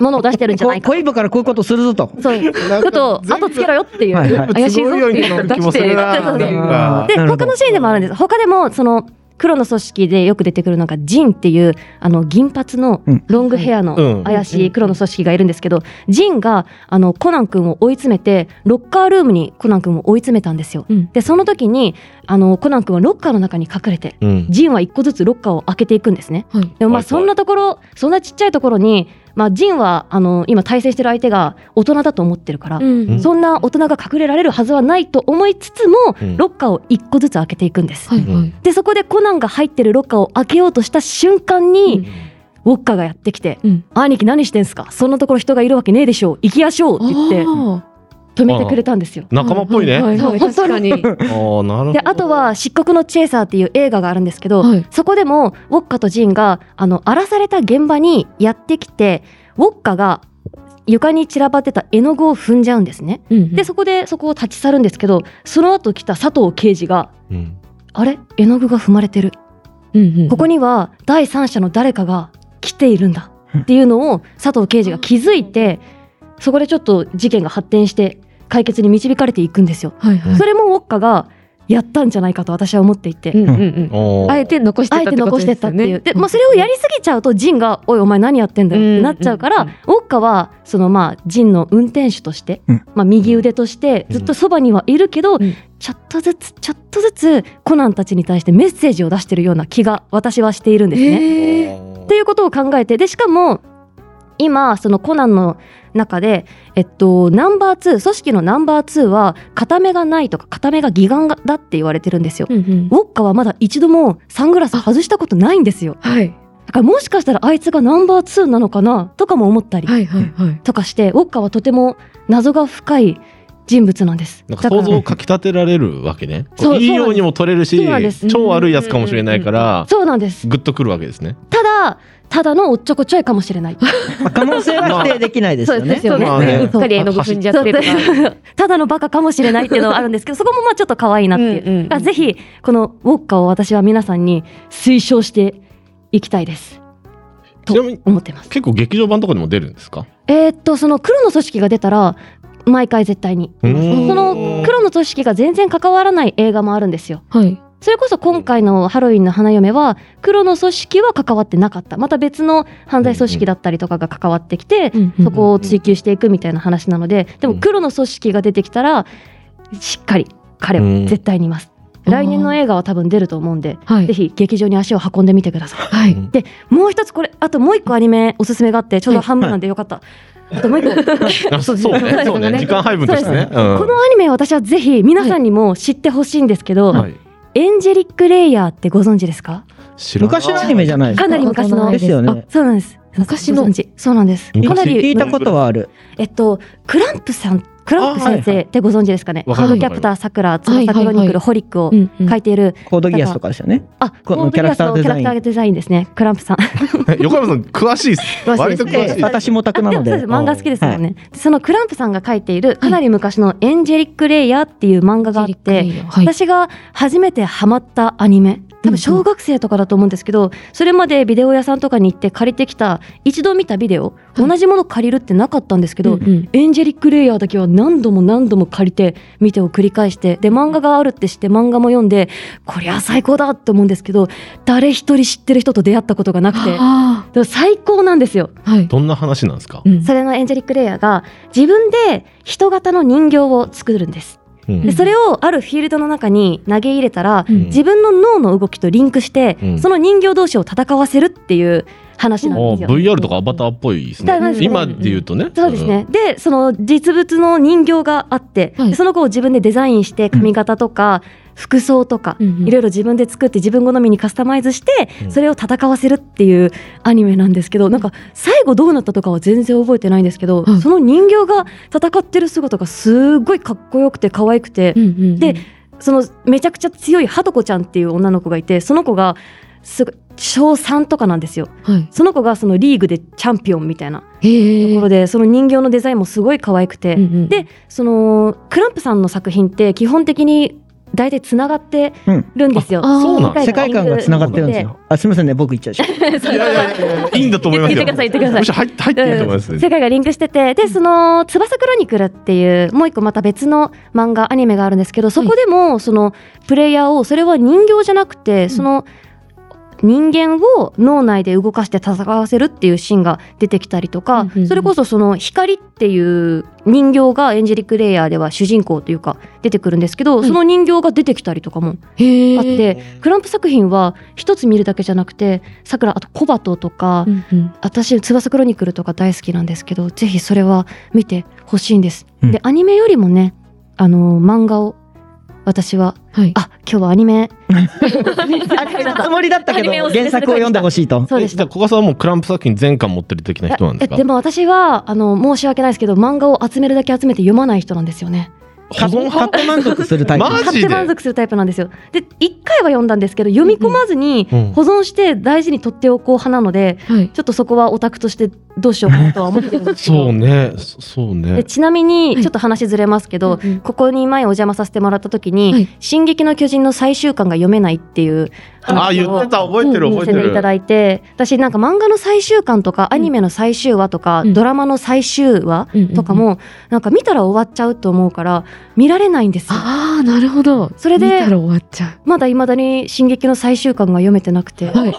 ものを出してるんじゃないかこ恋部からこういうことするぞと。そう。ちょっと後つけろよっていう、はいはい。怪しいぞっていようのを出して。で他のシーンでもあるんです。他でもその黒の組織でよく出てくるのがジンっていうあの銀髪のうん。ロングヘアのうん。怪しい黒の組織がいるんですけど、ジンがあのコナン君を追い詰めてロッカールームにコナン君を追い詰めたんですよ。うん。でその時にあのコナン君はロッカーの中に隠れてうん。ジンは一個ずつロッカーを開けていくんですね。はい。でもまあはい。そんなところそんなちっちゃいところに、まあ、ジンはあの今対戦してる相手が大人だと思ってるから、うん。そんな大人が隠れられるはずはないと思いつつも、うん。ロッカーを一個ずつ開けていくんです。はいはい。でそこでコナンが入ってるロッカーを開けようとした瞬間に、ウォッカがやってきてうん「兄貴何してんすか？そんなところ人がいるわけねえでしょう。行きやしょう」って言ってあ止めてくれたんですよ。仲間っぽいね。はいはいそう確かに。ああ、なるほど。であとは「漆黒のチェイサー」っていう映画があるんですけど、はいそこでもウォッカとジンがあの荒らされた現場にやってきてウォッカが床に散らばってた絵の具を踏んじゃうんですね。うんうんでそこでそこを立ち去るんですけどその後来た佐藤刑事がうん「あれ？絵の具が踏まれてるうんうんここには第三者の誰かが来ているんだ」っていうのを佐藤刑事が気づいてそこでちょっと事件が発展して解決に導かれていくんですよ。はいはい。それもウォッカがやったんじゃないかと私は思っていて。うんうんうん。あえて残してあえてたってこと残してったってですよね。いう。で、まあ、それをやりすぎちゃうと、ジンが、おい、お前何やってんだよってなっちゃうから、うんうんウォッカは、そのまあ、ジンの運転手として、うんまあ、右腕として、ずっとそばにはいるけど、んちょっとずつ、ちょっとずつ、コナンたちに対してメッセージを出してるような気が、私はしているんですね。へえ。っていうことを考えてでしかも今そのコナンの中で、えっと、ナンバー2組織のナンバー2は片目がないとか片目が義眼だって言われてるんですよ。うんうんウォッカはまだ一度もサングラス外したことないんですよ。はいだからもしかしたらあいつがナンバー2なのかなとかも思ったりはいはいはい。とかして、ウォッカはとても謎が深い人物なんです。なんか想像をかき立てられるわけね。そういいようにも取れるし超悪いやつかもしれないから、そうなんです。グッとくるわけですね。ただ、ただのおっちょこちょいかもしれない。まあ可能性は否定できないですよねそうです。よね。まあねうっかり絵の具踏んじゃってただのバカかもしれないっていうのはあるんですけど、そこもまあちょっと可愛いなっていう。うんうんうんだからぜひ、このウォッカを私は皆さんに推奨していきたいです。とちなみに思ってます。結構劇場版とかでも出るんですか？えーっと、その黒の組織が出たら、毎回絶対に。その黒の組織が全然関わらない映画もあるんですよ。はい。それこそ今回のハロウィンの花嫁は黒の組織は関わってなかった。また別の犯罪組織だったりとかが関わってきて、そこを追求していくみたいな話なので、でも黒の組織が出てきたら、しっかり彼は絶対にいます。来年の映画は多分出ると思うんで、はいぜひ劇場に足を運んでみてください。はい。で、もう一つこれ、あともう一個アニメおすすめがあって、ちょうど半分なんでよかった。あともう一個。あそうね、そうね、時間配分としてね。このアニメ私はぜひ皆さんにも知ってほしいんですけど、はい。エンジェリック・レイヤーってご存知ですか？昔のアニメじゃないですか？かなり昔のです。よね。あそうなんです。昔の。ご存知そうなんです。かなり聞いたことはある。えっとクランプさんクランプ先生ってご存知ですかね？ハードキャプターさくら翼クロニクルホリックを書いているコードギアスとかですよね。あこのコードギアスのキキャラクターデザインャラクターデザインですね。クランプさん。横山さん詳しいです。詳しい割とです詳しい。私もオタクなので。漫画好きですもんね。でそのクランプさんが書いているかなり昔のエンジェリック・レイヤーっていう漫画があって、はい。私が初めてハマったアニメ多分小学生とかだと思うんですけど、それまでビデオ屋さんとかに行って借りてきた一度見たビデオ、同じもの借りるってなかったんですけど、うんうんエンジェリック・レイヤーだけは何度も何度も借りて見てを繰り返してで漫画があるって知って漫画も読んでこりゃ最高だって思うんですけど誰一人知ってる人と出会ったことがなくてあでも最高なんですよ。あ、はい。どんな話なんですか、うんそれのエンジェリック・レイヤーが自分で人型の人形を作るんです。うん。でそれをあるフィールドの中に投げ入れたら、うん。自分の脳の動きとリンクして、うん。その人形同士を戦わせるっていう話なんおですよ。VR とかアバターっぽいですね。今で言うとね。そうですね。で、その実物の人形があって、はい。でその子を自分でデザインして髪型とか服装とか、うんうん。いろいろ自分で作って自分好みにカスタマイズして、うん。それを戦わせるっていうアニメなんですけど、なんか最後どうなったとかは全然覚えてないんですけど、はいその人形が戦ってる姿がすごいかっこよくて可愛くて、うんうんうん。でそのめちゃくちゃ強いハトコちゃんっていう女の子がいてその子がすごい小3とかなんですよ。はい。その子がそのリーグでチャンピオンみたいな。ところでその人形のデザインもすごい可愛くて、うんうん。でそのクランプさんの作品って基本的に大体つながってうんるんですよ。あそうなんだ。世界観がつながってるんですよ。あすみませんね僕言っちゃうし。いやいやいやいいんだと思いますよ。言ってください言ってください。入って入っていいと思います世界がリンクしててでその「翼クロニクル」っていうもう一個また別の漫画アニメがあるんですけどそこでもそのプレイヤーをそれは人形じゃなくてその人間を脳内で動かして戦わせるっていうシーンが出てきたりとか、うんうんうん。それこそその光っていう人形がエンジェリック・レイヤーでは主人公というか出てくるんですけど、いその人形が出てきたりとかも。あって、クランプ作品は一つ見るだけじゃなくてさくらあとコバトとか、うんうん。私翼クロニクルとか大好きなんですけどぜひそれは見てほしいんです、うん。でアニメよりもねあの漫画を私ははい。あ今日はアニメ。つもりだったけど原作を読んでほしいと。そうでした。古賀さんはもうクランプ作品全巻持ってる的な人なんですか？えでも私はあの申し訳ないですけど漫画を集めるだけ集めて読まない人なんですよね保存買っ派て満足するタイプ。マ買ってジで満足するタイプなんですよ。で一回は読んだんですけど読み込まずにうん。保存して大事に取っておこう派なのではい。ちょっとそこはオタクとしてどうしようかなとは思ってるんですけど。そうね。そそうでねちなみにちょっと話ずれますけど、うんうんここに前お邪魔させてもらった時に「はい。進撃の巨人」の最終巻が読めないっていうあ言ってた覚えてる覚えてる。見せていただいて。私なんか漫画の最終巻とかアニメの最終話とか、うん。ドラマの最終話うんうんうん。とかもなんか見たら終わっちゃうと思うから見られないんですよ。ああ、なるほど。それで見たら終わっちゃまだ未だに「進撃の最終巻」が読めてなくて、う。はい。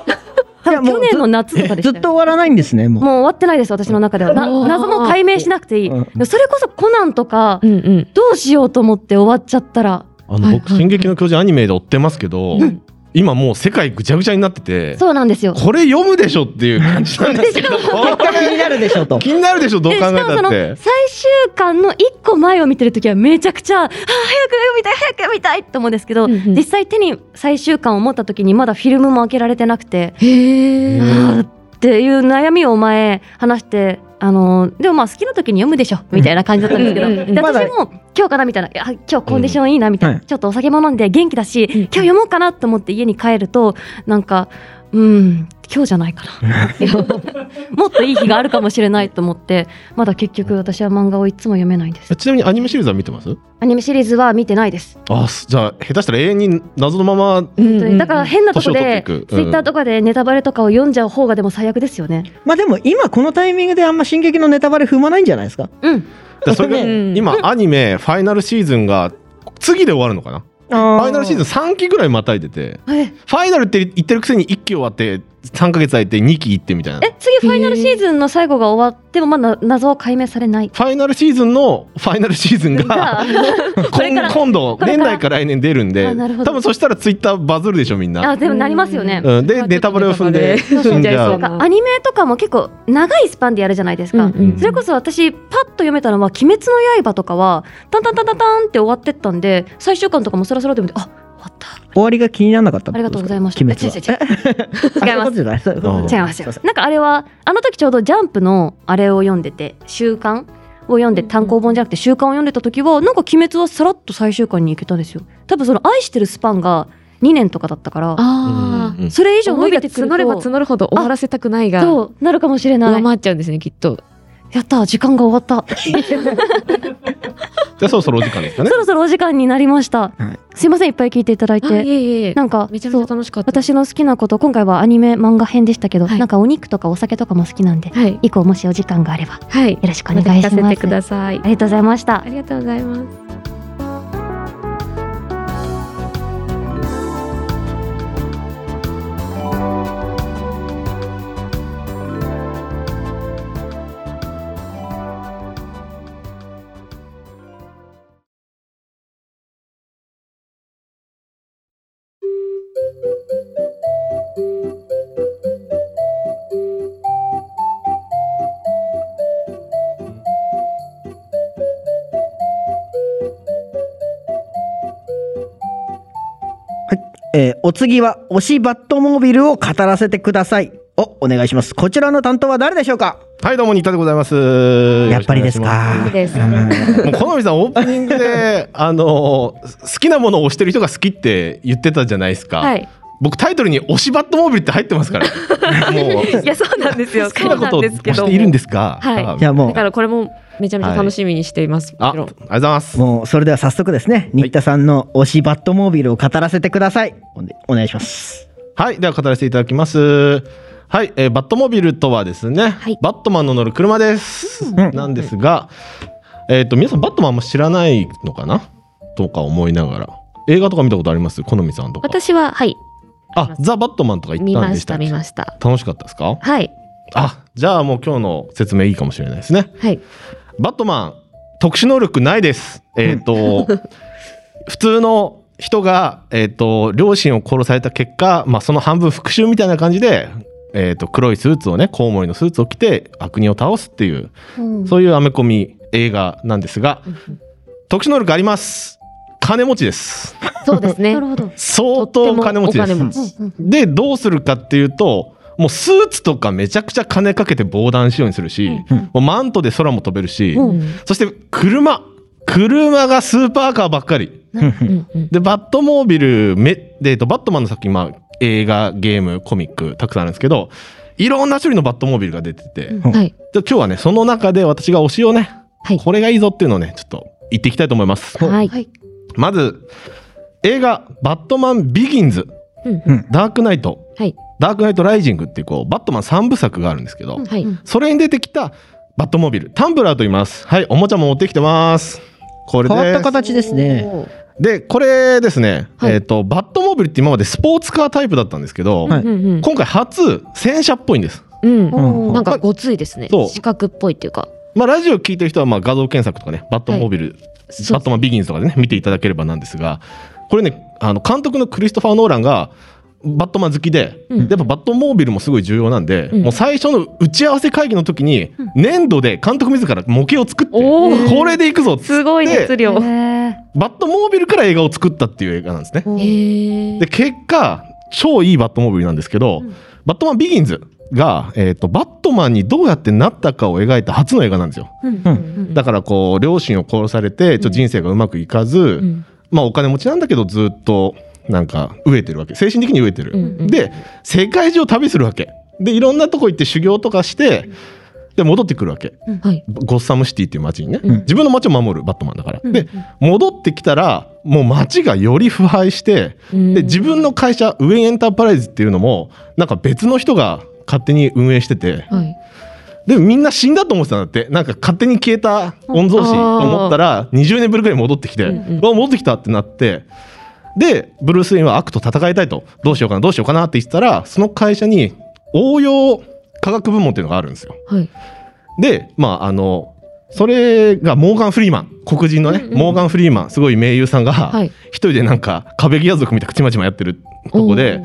去年の夏とかでしたよ。ずっと終わらないんですねもう。もう終わってないです私の中では。謎も解明しなくていい、うん。それこそコナンとかうんうん。どうしようと思って終わっちゃったら。あの僕「進撃の巨人」アニメで追ってますけどうん今もう世界ぐちゃぐちゃになっててそうなんですよこれ読むでしょっていう感じなんですけど 結果気になるでしょうと。気になるでしょどう考えたって最終巻の一個前を見てる時はめちゃくちゃ「あー早く読みたい早く読みたい!」って思うんですけど、うんうん実際手に最終巻を持った時にまだフィルムも開けられてなくてへえ。っていう悩みを前話して。あのでもまあ好きな時に読むでしょみたいな感じだったんですけど、で私も今日かなみたいなあ今日コンディションいいなみたいな、うん。ちょっとお酒も飲んで元気だし、うん。今日読もうかなと思って家に帰るとなんかうん。今日じゃないかな。もっといい日があるかもしれないと思ってまだ結局私は漫画をいつも読めないんです。ちなみにアニメシリーズは見てます？アニメシリーズは見てないです、あすじゃあ下手したら永遠に謎のままうん。うん。だから変なとこでツイッターとかでネタバレとかを読んじゃう方がでも最悪ですよね。まあでも今このタイミングであんま進撃のネタバレ踏まないんじゃないですか？うん。でそれがうん。今アニメファイナルシーズンが次で終わるのかな？フファイナルシーズン3期ぐらいまたいでてえファイナルって言ってるくせに1期終わって3ヶ月空いて2期行ってみたいな。え次ファイナルシーズンの最後が終わってもまだ謎は解明されない？ファイナルシーズンのファイナルシーズンがが これから。今今度年内か来年出るんで多分そしたらツイッターバズるでしょみんな、あでもなりますよね、うん、でネタバレを踏んで 死んじゃう。アニメとかも結構長いスパンでやるじゃないですか、うんうんそれこそ私パッと読めたのは「鬼滅の刃」とかはタンタンタンタンって終わってったんで最終巻とかもそらそらで見てあった終わりが気にならなかったありがとうございました。鬼滅は。違 います違いますよ。なんかあれはあの時ちょうどジャンプのあれを読んでて週刊を読んで単行本じゃなくて週刊を読んでた時はなんか鬼滅はさらっと最終巻に行けたんですよ多分その愛してるスパンが2年とかだったからそれ以上あ。思いが伸びてくる募ればと募るほど終わらせたくないがそうなるかもしれない。上回っちゃうんですね、きっと。やった時間が終わった じゃあそろそろお時間ですかね。そろそろお時間になりました、はい。すいませんいっぱい聞いていただいあていえいえ。なんかめちゃめちゃそう楽しかった私の好きなこと今回はアニメ漫画編でしたけど、はい。なんかお肉とかお酒とかも好きなんで、はい。以降もしお時間があればよはい。ろしくおま願いします。た聞かせてください。ありがとうございました。ありがとうございますえーお次は推しバットモービルを語らせてください。をお願いします。こちらの担当は誰でしょうか？はいどうも新田でございます。やっぱりですか。です。うん。もう好みさんオープニングであの好きなものを推してる人が好きって言ってたじゃないですか、はい僕タイトルに推しバットモービルって入ってますから。もう。いやそうなんですよ。好きなことをしているんですが。はい。じゃあもう。だからこれもめちゃめちゃ楽しみにしています、あありがとうございます。もうそれでは早速ですね。新田さんの推しバットモービルを語らせてください。お願いします。はい、では語らせていただきます。はい、えーバットモビルとはですね、はい。バットマンの乗る車です。ん。なんですが、えっ、と皆さんバットマンあんま知らないのかな？とか思いながら、映画とか見たことあります？好みさんとか。私ははいあ、ザバットマンとか行っ見たんました見でしたっけました楽しかったですか？はいあ、じゃあもう今日の説明いいかもしれないですね。はいバットマン特殊能力ないです。えっ、と普通の人がえっ、と両親を殺された結果、まあその半分復讐みたいな感じで。えー、と黒いスーツをねコウモリのスーツを着て悪人を倒すっていう、そういうアメコミ映画なんですが、特殊能力あります金持ちです。そうですね。なるほど。相当金持ちです。でどうするかっていうともうスーツとかめちゃくちゃ金かけて防弾仕様にするし、もうマントで空も飛べるし、うん。そして車車がスーパーカーばっかり。うんうんでバットモービルめで、えっと、バットマンの作品、まあ、映画ゲームコミックたくさんあるんですけどいろんな種類のバットモービルが出てて、ではい。今日はねその中で私が推しをね、はい。これがいいぞっていうのをねちょっと言っていきたいと思います。はいまず映画「バットマンビギンズ。ダークナイト」はい。ダークナイトライジングっていうこうバットマン3部作があるんですけど、はい。それに出てきたバットモービル。タンブラーと言います。はいおもちゃも持ってきてます。これ変わった形ですね。でこれですね、はい。えっ、とバットモービルって今までスポーツカータイプだったんですけど、はい今回初戦車っぽいんです。うん。うん。なんかごついですね。そう。四角っぽいっていうか。まあラジオ聞いてる人はまあ画像検索とかねバットモービル、バットマンビギンズとかでね見ていただければなんですがこれねあの監督のクリストファー・ノーランがバットマン好きで、うん。やっぱバットモービルもすごい重要なんで、うん。もう最初の打ち合わせ会議の時に粘土で監督自ら模型を作って、これでいくぞっつってすごい熱量。へバットモービルから映画を作ったっていう映画なんですね。えで結果超いいバットモービルなんですけど、バットマンビギンズが、えー、とバットマンにどうやってなったかを描いた初の映画なんですよ。だからこう両親を殺されてちょっと人生がうまくいかず、ん。まあお金持ちなんだけどずっとなんか飢えてるわけ。精神的に飢えてる、うんうん。で世界中を旅するわけ。でいろんなとこ行って修行とかしてで戻ってくるわけ。はい。ゴッサムシティっていう街にね、うん。自分の街を守るバットマンだから、で戻ってきたらもう街がより腐敗して、うん。で自分の会社ウェイエンタープライズっていうのもなんか別の人が勝手に運営してて。はい。でもみんな死んだと思ってたんだって。なんか勝手に消えた御曹司と思ったら20年ぶりぐらいに戻ってきて、うんうん。戻ってきたってなって。でブルース・ウンは悪と戦いたいと。どうしようかなどうしようかなって言ってたらその会社に応用科学部門っていうのがあるんですよ。はい。でまああのそれがモーガン・フリーマン。黒人のね、うんうんモーガン・フリーマンすごい名優さんがはい。一人でなんか壁際族みたいな口まちまやってるとこで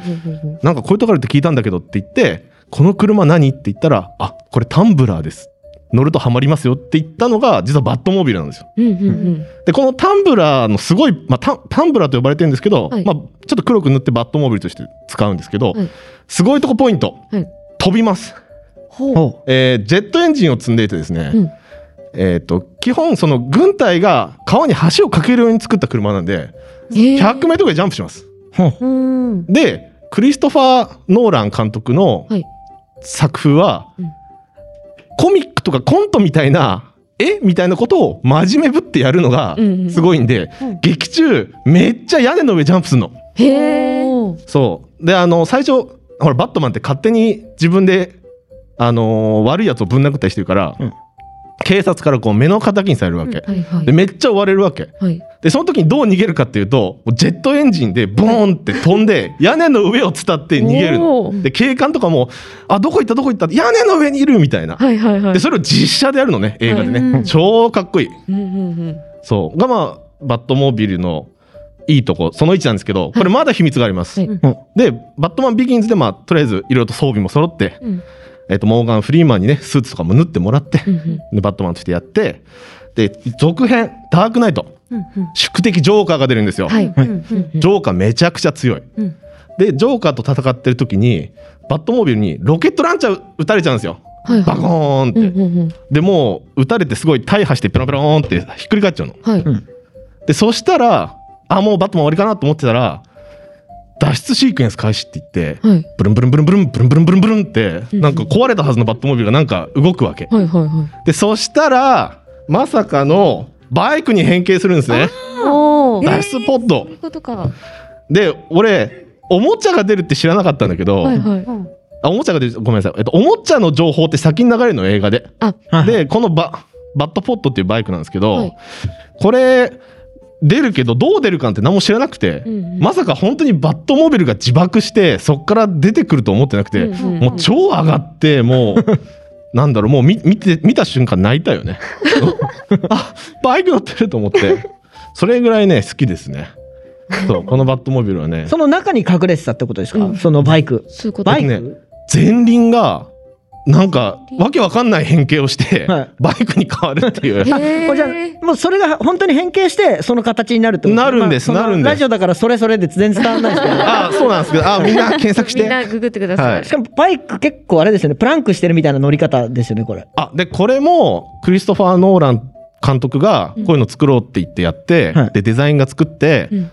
なんかこういうとこあるって聞いたんだけどって言ってこの車何？って言ったらあこれタンブラーです。乗るとハマりますよ。って言ったのが実はバットモービルなんですよ。うんうんうん。でこのタンブラーのすごい、まあ、タンタンブラーと呼ばれてるんですけど、はい。まあ、ちょっと黒く塗ってバットモービルとして使うんですけど、はい。すごいとこポイント、はい。飛びます。ほえージェットエンジンを積んでいてですね、うん。えー、と基本その軍隊が川に橋を架けるように作った車なんでえー。100メートルぐらいジャンプします。うん。でクリストファー・ノーラン監督のはい作風は、うん。コミックとかコントみたいな絵みたいなことを真面目ぶっってやるのがうんうん。すごいんで、劇中めっちゃ屋根の上ジャンプするの。へえ。そう。であの最初ほらバットマンって勝手に自分で、あのー悪いやつをぶん殴ったりしてるから、うん。警察からこう目の敵にされるわけ、はいはい。でめっちゃ追われるわけ。はい。でその時にどう逃げるかっていうとジェットエンジンでボーンって飛んで屋根の上を伝って逃げるの。で警官とかも「あどこ行ったどこ行った」屋根の上にいるみたいな、はいはいはい。でそれを実写でやるのね映画でね、うん超かっこいい。うんうんうん。そう。がまあバットモービルのいいとこその1なんですけどこれまだ秘密があります、はい。でバットマンビギンズでまあとりあえずいろいろと装備も揃って、うんえっとモーガン・フリーマンにねスーツとかも縫ってもらって、うんうん。でバットマンとしてやってで続編「ダークナイト」宿敵ジョーカーが出るんですよ、はい。ジョーカーめちゃくちゃ強い、うん。でジョーカーと戦ってる時にバットモービルにロケットランチャー撃たれちゃうんですよ。はいバコーンって、うんうんうん。でもう撃たれてすごい大破してペロペローンってひっくり返っちゃうの。はい。でそしたらあもうバットマン終わりかなと思ってたら脱出シークエンス開始って言ってはい。ブルンブルンブルンブルンブルンブルンブルンブルンってうんなんか壊れたはずのバットモービルがなんか動くわけ。はいはいはい。でそしたらまさかのバイクに変形するんですね。脱出ポッド。そういうことか。で俺おもちゃが出るって知らなかったんだけど、はいはい。あおもちゃが出るごめんなさい、えっと、おもちゃの情報って先に流れるの映画で。あ、でこのババットポットっていうバイクなんですけど、はい。これ出るけどどう出るかって何も知らなくて、うんうん。まさか本当にバットモービルが自爆してそっから出てくると思ってなくて、うんうんもう超上がってもう なんだろうもう見見て見た瞬間泣いたよね。あバイク乗ってると思って。それぐらいね好きですね。そうこのバットモービルはね。その中に隠れてたってことですか、うん。そのバイク。そういうこと。バイク、ね前輪がなんかわけわかんない変形をして、はい。バイクに変わるっていう。へこれじゃあもうそれが本当に変形してその形になるってこと？なるんですなるんです。ラジオだからそれそれで全然伝わらないですけど。あそうなんですけど。あみんな検索して。みんなググってくださ。はい。いしかもバイク結構あれですよね。プランクしてるみたいな乗り方ですよねこれ。あでこれもクリストファー・ノーラン監督がこういうの作ろうって言ってやって、はい。でデザインが作って、うん。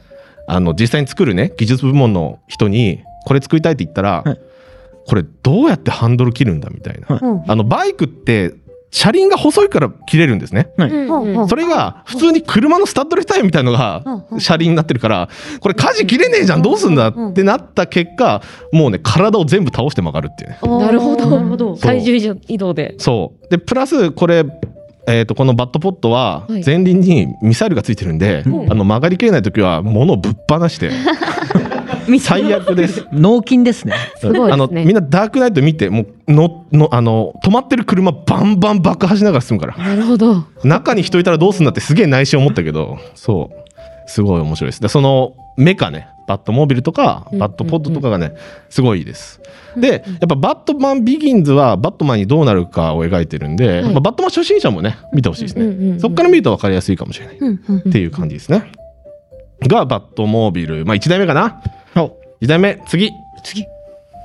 あの実際に作るね技術部門の人にこれ作りたいって言ったら、はいこれどうやってハンドル切るんだみたいな、はい。あのバイクって車輪が細いから切れるんですね。うんうんそれが普通に車のスタッドレスタイヤみたいのが車輪になってるからこれ舵切れねえじゃんどうすんだってなった結果もうね体を全部倒して曲がるっていう。ねなるほど。なるほど。体重移動で。そう。でプラスこれえー、とこのバットポットははい。前輪にミサイルがついてるんで、うん。あの曲がりきれない時は物をぶっ放して 最悪です。脳筋ですね。すごいですね。あのみんなダークナイト見てもうののあの止まってる車バンバン爆破しながら進むから。なるほど。中に人いたらどうすんだってすげえ内心思ったけどそう。すごい面白いです。でそのメカねバットモービルとかうんバットポッドとかがねすごいいいです。でやっぱバットマンビギンズはバットマンにどうなるかを描いてるんで、はい。まあ、バットマン初心者もね見てほしいですね、そっから見ると分かりやすいかもしれない。っていう感じですね。がバットモービル、まあ、1台目かな。1台目、次。次。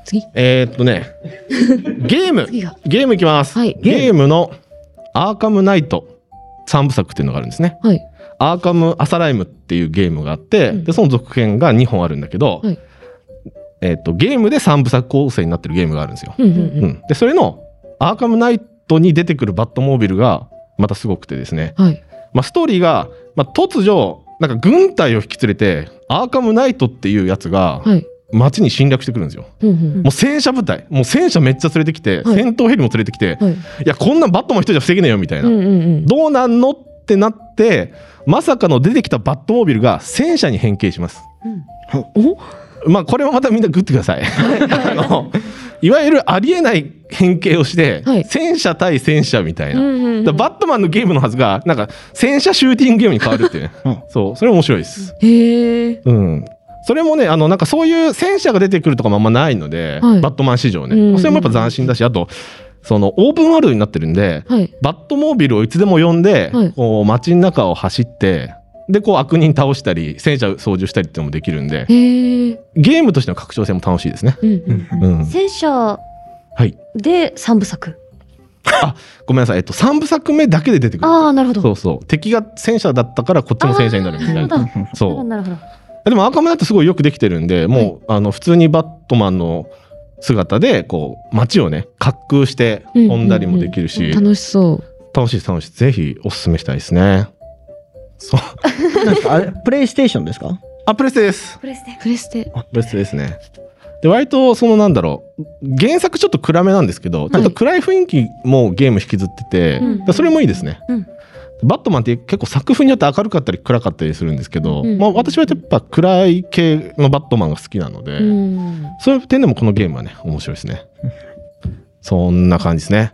次。えー、っとね、ゲームゲームいきます。はいゲームのアーカムナイト3部作っていうのがあるんですね。はい。アーカムアサライムっていうゲームがあって、うんでその続編が2本あるんだけど、はいえーっとゲームで3部作構成になってるゲームがあるんですよ。うんうんうんでそれのアーカムナイトに出てくるバットモービルがまたすごくてですね、うん。はい。まあ、ストーリーが、まあ、突如なんか軍隊を引き連れてアーカムナイトっていうやつがはい。街に侵略してくるんですよ。うんうんもう戦車部隊もう戦車めっちゃ連れてきて、はい戦闘ヘリも連れてきて、はい。いやこんなんバットマン一人じゃ防げねえよみたいな、うんうんうん。どうなんのってなってまさかの出てきたバットモービルが戦車に変形します。お？まあこれもまたみんなグってください。あのいわゆるありえない変形をして、はい戦車対戦車みたいな。うんうんうんバットマンのゲームのはずがなんか戦車シューティングゲームに変わるっていうね、うんそうそれ面白いです。へえ。うんそれもねあのなんかそういう戦車が出てくるとかもあんまないので、はいバットマン史上ね、うんそれもやっぱ斬新だしあとそのオープンワールドになってるんで、はい。バットモービルをいつでも呼んで、はいこう街の中を走ってでこう悪人倒したり戦車操縦したりっていうのもできるんで。ゲームとしての拡張性も楽しいですね。うん。うん。うん、戦車。はい。で三部作。ごめんなさい、えっと、3部作目だけで出てくる。ああなるほど。そうそう。敵が戦車だったからこっちも戦車になるみたいな。あーなるほそう。どなるほど。でもアーカムナイトすごいよくできてるんでもう、あの普通にバットマンの姿でこう街をね滑空して飛んだりもできるし、楽しそう。楽しい楽しいぜひおすすめしたいですねそう。なんですかあれプレイステーションですか？あプレステです。プレステ。プレステ。プレステですね。で割とそのなんだろう原作ちょっと暗めなんですけど、ちょっと暗い雰囲気もゲーム引きずってて、それもいいですね、うん。バットマンって結構作風によって明るかったり暗かったりするんですけど、うん。まあ、私はやっぱ暗い系のバットマンが好きなので、うん。そういう点でもこのゲームはね面白いですね。そんな感じですね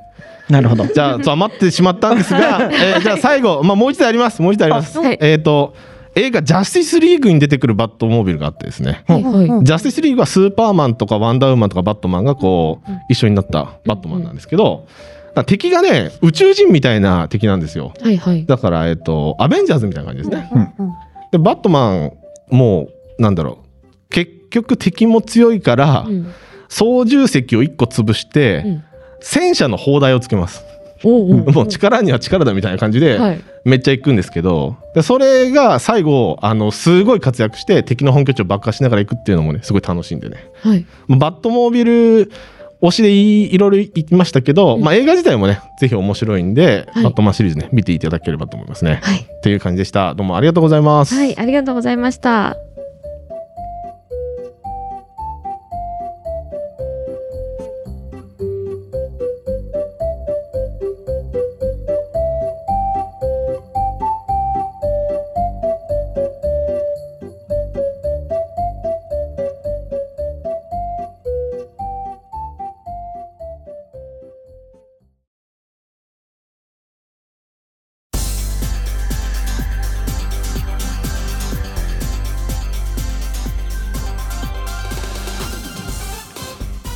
なるほど。じゃあそう余ってしまったんですが、えーじゃあ最後、まあ、もう一度やります。もう一度やります、はい。えっ、と映画「ジャスティスリーグ」に出てくるバットモービルがあってですね、はい。はい。ジャスティスリーグはスーパーマンとかワンダーウーマンとかバットマンがこう一緒になったバットマンなんですけど、だから敵がね宇宙人みたいな敵なんですよ。はいはい。だからえっ、とアベンジャーズみたいな感じですね、うんでバットマンもうなんだろう。結局敵も強いから、うん。操縦席を1個潰して、うん戦車の砲台をつけます、おうおうもう力には力だみたいな感じで、はい。めっちゃ行くんですけどでそれが最後あのすごい活躍して敵の本拠地を爆破しながら行くっていうのもねすごい楽しんでねはい。バットモービル推しでいいろいろ言いましたけど、うんまあ、映画自体もねぜひ面白いんで、はいバットマンシリーズね見ていただければと思いますね、はい。っていう感じでしたどうもありがとうございます、はい。ありがとうございました。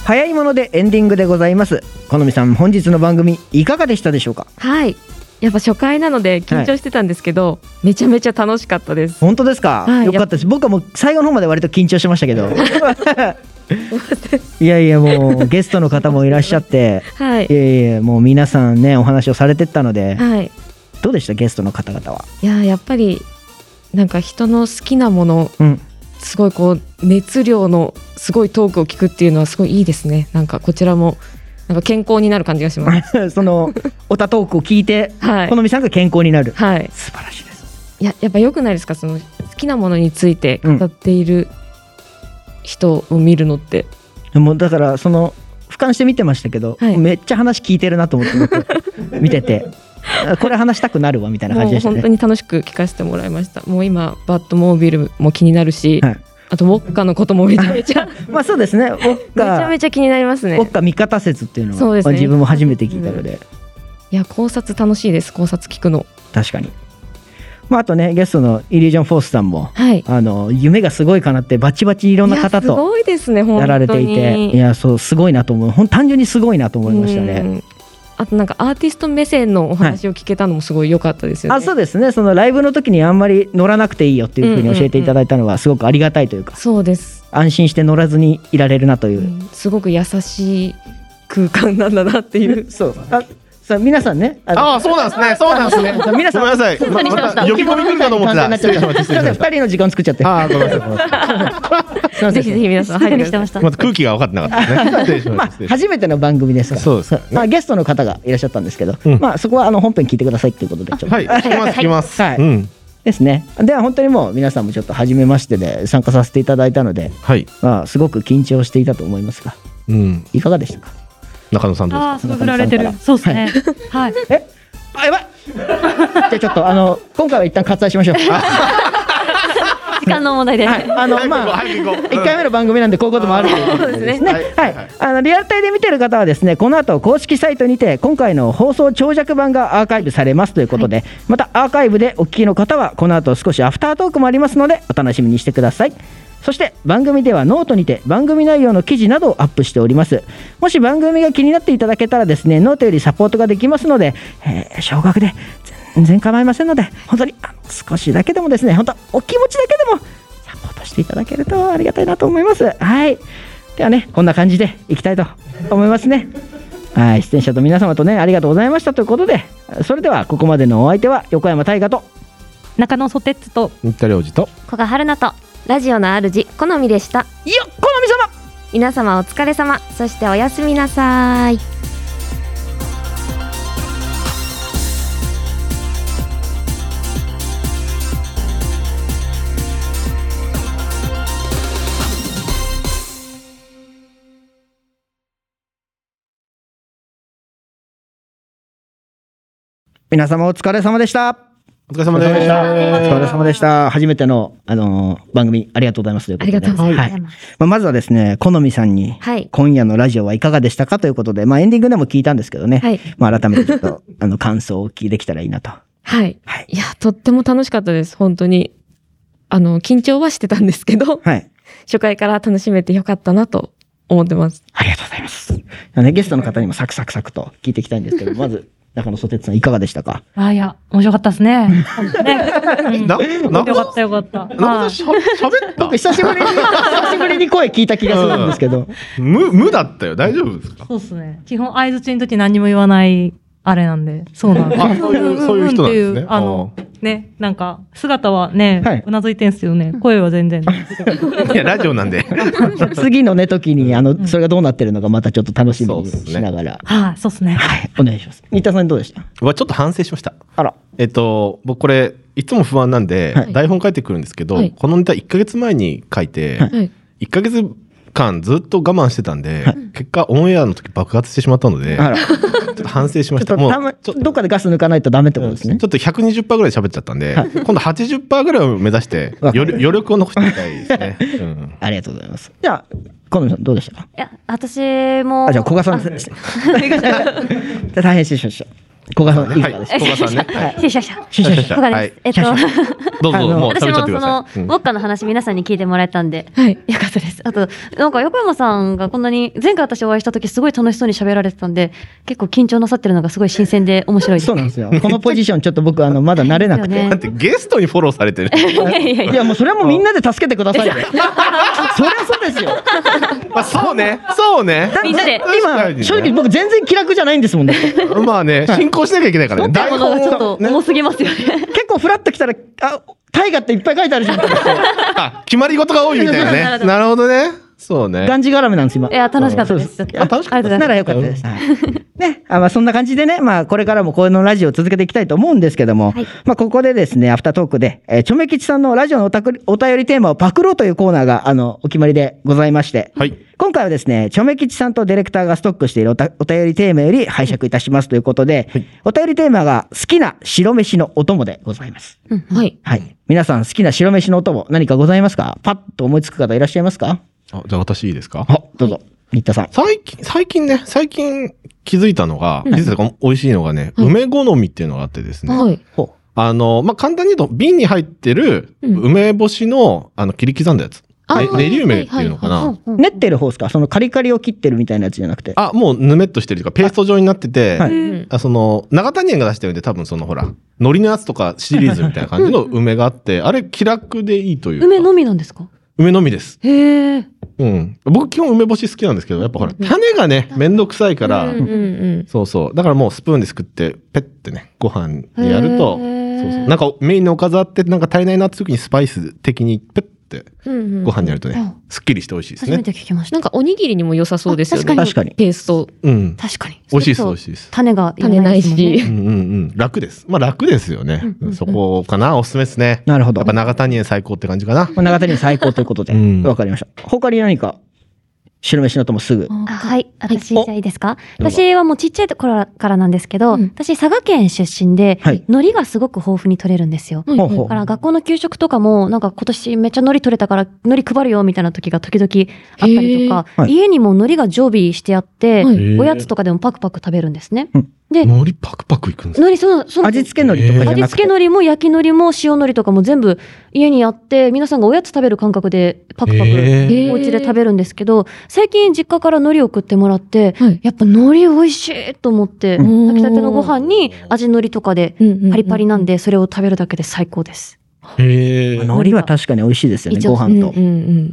早いものでエンディングでございます。好みさん本日の番組いかがでしたでしょうか？はい。やっぱ初回なので緊張してたんですけど、めちゃめちゃ楽しかったです。本当ですか、はい。よかったです。僕はもう最後の方まで割と緊張してましたけど。いや。いやもうゲストの方もいらっしゃって。はい。い。やいやもう皆さんねお話をされてったので。はい。どうでした？ゲストの方々は。いややっぱりなんか人の好きなもの、うんすごいこう熱量のすごいトークを聞くっていうのはすごいいいですね。なんかこちらもなんか健康になる感じがします。そのおたトークを聞いてはい好。みさんが健康になるはい。素晴らしいですいややっぱ良くないですか？その好きなものについて語っている人を見るのって。もうだからその俯瞰して見てましたけど、はいめっちゃ話聞いてるなと思って僕見ててあ これ話したくなるわみたいな感じでしたね。もう本当に楽しく聞かせてもらいました。もう今バットモービルも気になるし、はい。あとウォッカのこともめちゃめちゃ まあそうですね。ウォッめちゃカめちゃ気になりますね。ウォッ。カ味方説っていうのはそうですね。自分も初めて聞いたので、いや考察楽しいです考察聞くの。確かに。まああとねゲストのイリュージョンフォースさんもはい。あの夢がすごいかなってバチバチいろんな方とやられていて。いやそうすごいなと思う。単純にすごいなと思いましたね。うんあとなんかアーティスト目線のお話を聞けたのもすごい良かったですよね。あそうですね。そのライブの時にあんまり乗らなくていいよっていうふうに教えていただいたのはすごくありがたいというか。そうです、安心して乗らずにいられるなという。う、ん。すごく優しい空間なんだなっていう。そう。あさあ皆さんね。あああそうなんですね。そうなんですね。皆さんごめんなさい。また。また呼び込み来るかと思ってた。二人の時間作っちゃって。ああごめんなさい。ぜひぜひ皆さん入ってください。まず空気が分かってなかったですね。まあ初めての番組ですから。そうですね。まあゲストの方がいらっしゃったんですけど、うん。まあそこはあの本編聞いてくださいっていうことでちょっと。たはい。聞きます。聞きます。はい。うんですね。では本当にもう皆さんもちょっと初めましてで参加させていただいたのではい。まあすごく緊張していたと思いますが。うん。いかがでしたか？中野さんどうですか？ああ、すごい振られてる。そうですね。はい。え？あやばい。じゃあちょっとあの今回は一旦割愛しましょう。時間の問題で。はい、あのまあ早く行こう1回目の番組なんでこういうこともあるということでですね。はい、あのリアルタイで見てる方はですね、この後公式サイトにて今回の放送長尺版がアーカイブされますということで、またアーカイブでお聞きの方はこの後少しアフタートークもありますのでお楽しみにしてください。そして番組ではノートにて番組内容の記事などをアップしております。もし番組が気になっていただけたらですね、ノートよりサポートができますので、えー少額で全然構いませんので、本当にあの少しだけでもですね、本当お気持ちだけでもサポートしていただけるとありがたいなと思います。はい。ではね、こんな感じでいきたいと思いますね。はい、出演者と皆様とね、ありがとうございましたということで、それではここまでのお相手は横山大河と、中野ソテッツと新田良二と古賀春菜とラジオの主好みでした。いや好み様。皆様お疲れ様。そしておやすみなさい。皆様お疲れ様でした。お疲れ様でした。お疲れ様でした。初めての、あのー番組ありがとうございます。ありがとうございますはい。まあ、まずはですね、好みさんに、はい今夜のラジオはいかがでしたかということで、まあエンディングでも聞いたんですけどね。はいまあ改めてちょっと、あの、感想をお聞きできたらいいなと。はい。はいいや、とっても楽しかったです。本当に。あの、緊張はしてたんですけど、はい。初回から楽しめてよかったなと思ってます。ありがとうございます。あのね、ゲストの方にもサクサクサクと聞いていきたいんですけど、まず、中野ソテツさんいかがでしたか？あ、いや、面白かったですね。ね。うんな、な、よかったよかった。なんか喋った？僕久しぶりに、久しぶりに声聞いた気がするんですけど。無、無だったよ。大丈夫ですかそうですね。基本、相づちの時何も言わない、あれなんで、そうなんです。あそういうそういう人なんですねあの、ね、なんか、姿はね、はいうなずいてんすけどね、声は全然。いや、ラジオなんで。次のね、時に、あの、それがどうなってるのかまたちょっと楽しみにしながら。はい、そうですね。はい、お願いします。新田さんどうでした？うわ、ちょっと反省しました。あら。えっと、僕これ、いつも不安なんで、はい台本書いてくるんですけど、はいこのネタ1ヶ月前に書いて、はい。1ヶ月間ずっと我慢してたんで、結果オンエアの時爆発してしまったので。ちょっと反省しました。ちょっと、たま、ちょどっかでガス抜かないとダメってことですねちょ。っと120%ぐらい喋っちゃったんで、今度80%ぐらいを目指して、余余力を残していきたいですね。うんありがとうございます。じゃあ、好みさんどうでしたか？いや、私も。あ、じゃあ、古賀さん 大変失礼しました。古賀さん、いかがでしたはい、古賀さんね。はいシャシャシャ。シュシュシュ古賀です。はいえっと、どうぞ、もう私喋っちゃってくだもその、さい。うんウォッカの話皆さんに聞いてもらえたんで、はい。よかったです。あと、なんか横山さんがこんなに、前回私お会いした時すごい楽しそうに喋られてたんで、結構緊張なさってるのがすごい新鮮で面白いです。そうなんですよ。このポジション、ちょっと僕、あの、まだ慣れなくて。だってゲストにフォローされてる。いやいやいやいや、もうそれはもうみんなで助けてくださいよ。そりゃそうですよ。まあ、そうね。そうね。みんなで今、正直僕全然気楽じゃないんですもんね。まあね、進行しなきゃいけないからね。持ってるものがちょっと重すぎますよね。結構フラッと来たら、あ、大河っていっぱい書いてあるじゃん。あ、決まり事が多いみたいなね。なるほどね。そうね。がんじがらめなんです、今。いや、楽しかったです。あ楽しかったならよかったです。はいね、あまあそんな感じでね、まあこれからもこのラジオを続けていきたいと思うんですけども、まあここでですね、アフタートークで、えー、ちょめきちさんのラジオのおたくお便りテーマをパクろうというコーナーが、あの、お決まりでございまして、はい。今回はですね、ちょめきちさんとディレクターがストックしているおたお便りテーマより拝借いたしますということで、お便りテーマが好きな白飯のお供でございます。はい。はい。皆さん好きな白飯のお供何かございますか？パッと思いつく方いらっしゃいますか？あじゃあ私いいですか？あ、どうぞ。新田さん。最近、最近ね、最近気づいたのが、実は美味しいのがね、梅好みっていうのがあってですね。はい。ほあの、まあ、簡単に言うと、瓶に入ってる梅干しの、あの、切り刻んだやつ。あね練り梅っていうのかな。う。練ってる方ですか？そのカリカリを切ってるみたいなやつじゃなくて。あ、もうぬめっとしてるというか、ペースト状になってて、はいうんあその、長谷園が出してるんで、多分そのほら、海苔のやつとかシリーズみたいな感じの梅があって、あれ気楽でいいというか。梅のみなんですか？梅のみです。へえ。うん。僕基本梅干し好きなんですけど、やっぱほら、種がね、めんどくさいから、うんうんそうそう。だからもうスプーンですくって、ペッてね、ご飯にやると、そうそう。なんかメインのおかずあって、なんか足りないなって時にスパイス的にペッご飯にやるとね、すっきりして美味しいです初めね。て聞きました。なんかおにぎりにも良さそうですよね。あ確かに。ペースト。うん。確かに。美味しいですそう美味しいです種が種ないし。うんうんうん。楽です。まあ楽ですよね。そこかな、おすすめですね。なるほどやっぱ長谷園最高って感じかな。まあ長谷に最高ということで。うんわかりました。他に何か、白飯のともすぐ。あはい。私、じおゃあいいですか？私はもうちっちゃい頃からなんですけど、うん。私、佐賀県出身で、はい。海苔がすごく豊富に取れるんですよ。だから学校の給食とかも、なんか今年めっちゃ海苔取れたから海苔配るよみたいな時が時々あったりとか、家にも海苔が常備してあって、はい。おやつとかでもパクパク食べるんですね。うんで、海苔パクパクいくんですか？海苔、そう、そう。味付け海苔とかじゃ味なくて？付け海苔も焼き海苔も塩海苔とかも全部家にあって、皆さんがおやつ食べる感覚でパクパクへーお家で食べるんですけど、最近実家から海苔を送ってもらって、はいやっぱ海苔美味しいと思って、うん炊きたてのご飯に味海苔とかでパリパリなんで、それを食べるだけで最高です。へえ。海苔は確かに美味しいですよね、ご飯と。うんうんう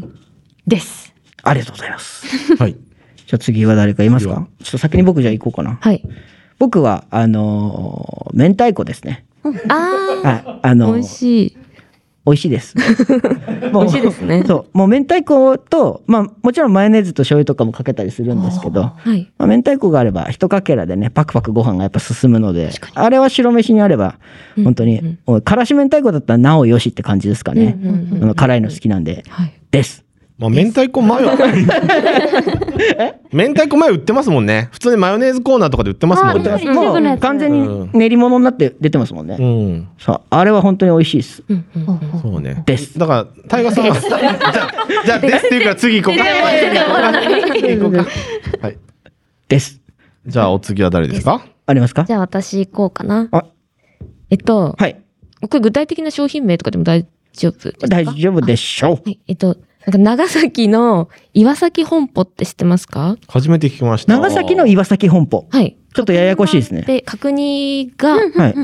ん。です。ありがとうございます。はい。じゃあ次は誰かいますか？ちょっと先に僕じゃあ行こうかな。はい。僕は、あのー明太子ですね。あはい。ああ、のー美味しい。美味しいです。もう美味しいですねそう。もう明太子と、まあもちろんマヨネーズと醤油とかもかけたりするんですけど、はい。まあ、明太子があれば一かけらでね、パクパクご飯がやっぱ進むので、あれは白飯にあれば、本当に、うんおいからし明太子だったらなおよしって感じですかね。うんうんうんあの辛いの好きなんで。はい。です。まあ、明太子マヨ。明太子マヨ売ってますもんね。普通にマヨネーズコーナーとかで売ってますもんね。もう完全に練り物になって出てますもんね。うん。そうあれは本当に美味しいです。そうね。ですだから、タイガーさんは、じゃあ、じゃあ、ですっていうから次行こうか。次行こうか。はい。です。じゃあ、お次は誰ですか？ありますか？じゃあ私行こうかなあ。えっと、はい。これ具体的な商品名とかでも大丈夫ですか？大丈夫でしょう。はい。えっと、なんか長崎の岩崎本舗って知ってますか？初めて聞きました。長崎の岩崎本舗。はい。ちょっとややこしいですね。で、角煮が、はい。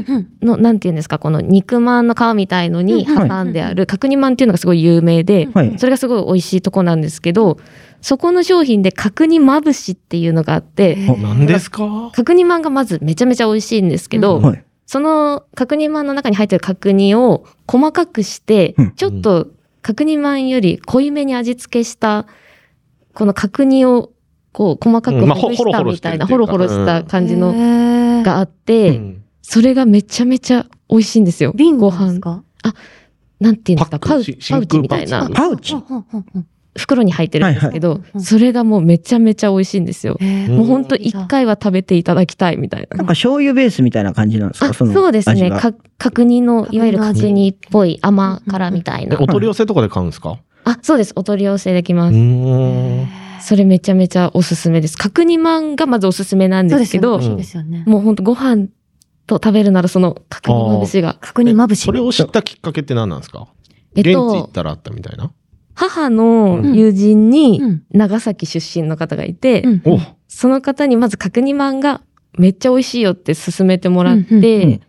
の、なんていうんですか、この肉まんの皮みたいのにはい挟んである角煮まんっていうのがすごい有名で、はい。それがすごい美味しいとこなんですけど、そこの商品で角煮まぶしっていうのがあって、何ですか？角煮まんがまずめちゃめちゃ美味しいんですけど、はい。その角煮まんの中に入ってる角煮を細かくして、うんちょっと角煮まんより濃いめに味付けした、この角煮をこう細かくほぐしたみたいな、ほろほホロホロろした感じののがあって、うん。それがめちゃめちゃ美味しいんですよ。瓶ご飯。なんですか？なんていうんですか、パウチ、しパウチみたいな。パウチ。袋に入ってるんですけど、はいはいそれがもうめちゃめちゃ美味しいんですよ。もうほんと一回は食べていただきたいみたいな。なんか醤油ベースみたいな感じなんですか？あそのそうですね。か角煮の、いわゆる角煮っぽい甘辛みたいえ、なお。取り寄せとかで買うんですか？あ、そうです。お取り寄せできまうす。それめちゃめちゃおすすめです。角煮まんがまずおすすめなんでけど、ですすよね。もうほんとご飯と食べるならその角煮まぶしが。角煮まぶし。それを知ったきっかけって何なんですか？えっ現地行っと、たらあったみたいな。母の友人にうん。長崎出身の方がいて、うん。お。その方にまず角煮まんがめっちゃ美味しいよって勧めてもらっうんうんて、うん。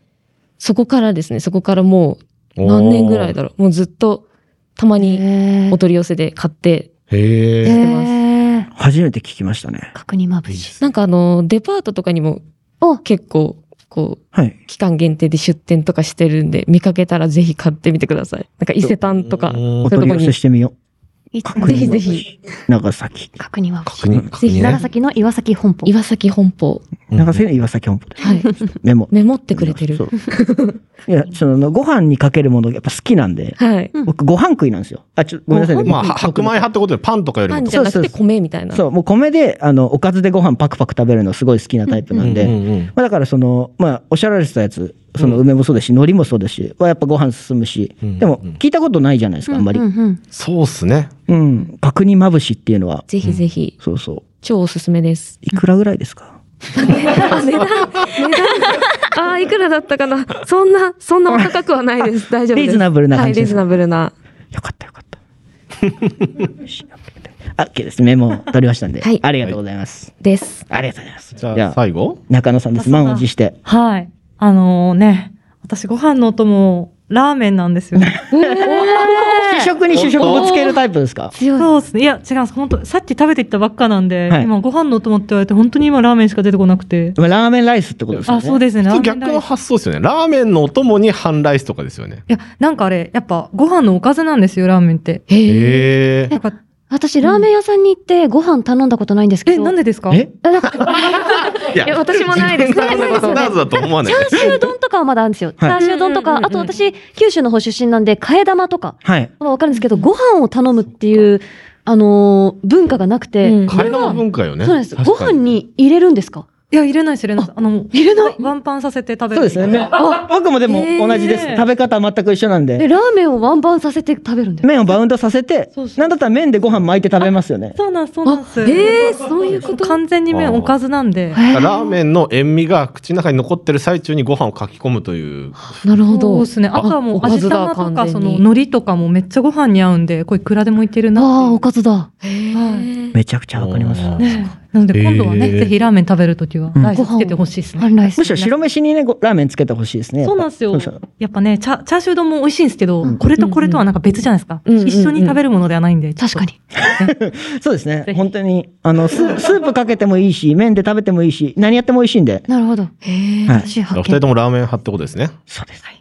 そこからですね、そこからもう何年ぐらいだろう。もうずっとたまにへお取り寄せで買って、へえ。え。初めて聞きましたね。角煮まぶし。なんかあの、デパートとかにもお。結構、こう、はい。期間限定で出店とかしてるんで、見かけたらぜひ買ってみてください。なんか伊勢丹とか、うんそうおいうとこに取り寄せ。してみよう。ぜひぜひ。長崎。確認、確認ね。長崎の岩崎本舗。岩崎本舗。長崎の岩崎本舗です。はい。メモ。メモってくれてるそ。ういや、その、ご飯にかけるものやっぱ好きなんで、はい。僕ご飯食いなんですよ。あ、ちょ、ごめんなさいね。まあ、白米派ってことでパンとかよりもパンじゃなくてそうそう米みたいな。そう、もう米で、あの、おかずでご飯パクパク食べるのすごい好きなタイプなんで、うんうんうんまあだからその、まあ、おっしゃられてたやつ、その梅もそうですし、海苔もそうですし、はやっぱご飯進むし、うんでも聞いたことないじゃないですか、あんまり。そうっすね。ん。角煮まぶしっていうのは、ぜひぜひ、そうそう。超おすすめです。いくらぐらいですか？あ、値段、値段。あー、いくらだったかな。そんな、そんなお高くはないです。大丈夫です。リーズナブルなはい、感じですリーズナブルな。よかったよかった。あ、OK です。メモ取りましたんで。はいありがとうございます。です。ありがとうございます。じゃあ、最後？中野さんです。満を持して。はい。あのね、私ご飯のお供、ラーメンなんですよ。主食に主食ぶつけるタイプですか？強い。そうですね。いや、違うんです。本当さっき食べていったばっかなんで、はい今ご飯のお供って言われて、本当に今ラーメンしか出てこなくて。まあラーメンライスってことですよね。あ、そうですね。逆のーメンライス発想ですよね。ラーメンのお供に半ライスとかですよね。いや、なんかあれ、やっぱご飯のおかずなんですよ、ラーメンって。へえ。へえや。私、ラーメン屋さんに行ってご飯頼んだことないんですけえ、ど。なんでですか？え？えなんか いやいや、私もないです。自分がスタートだと思わないチャーシュー丼とかはまだあるんですよ。チはいャーシュー丼とか、あと私、九州の方出身なんで、替え玉とかはい。はわかるんですけど、ご飯を頼むっていう、あのー文化がなくて、うん替え玉文化よね。そうなんです。ご飯に入れるんですか？いや、入れないです、入れないです。あの、入れない？ワンパンさせて食べる。そうですね。僕もでも同じです。食べ方は全く一緒なんで、で。ラーメンをワンバンさせて食べるんです麺をバウンドさせてそう、そうなんだったら麺でご飯巻いて食べますよね。そうなんです、そうなんです。えー、そういうこと？完全に麺おかずなんで。ラーメンの塩味が口の中に残ってる最中にご飯をかき込むという。なるほそうどで。すね。あとはもう味玉とか、その海苔とかもめっちゃご飯に合うんで、これいくらでもいけるなああ、おかずだ。へーめちゃくちゃわかります。ねなので今度はね、へーぜひラーメン食べるときはうんライスつけてほしいですね。半ライス。むしろ白飯にね、ごラーメンつけてほしいですね。やっぱそうなんですよ。やっぱねチャ、チャーシュー丼も美味しいんですけど、うんこれとこれとはなんか別じゃないですか。うんうんうん一緒に食べるものではないんで。確かに。そうですね本当に、あの、ススープかけてもいいし、麺で食べてもいいし、何やっても美味しいんで。なるほど。へーはい。私発お二人見。ともラーメン派ってことですね。そうです。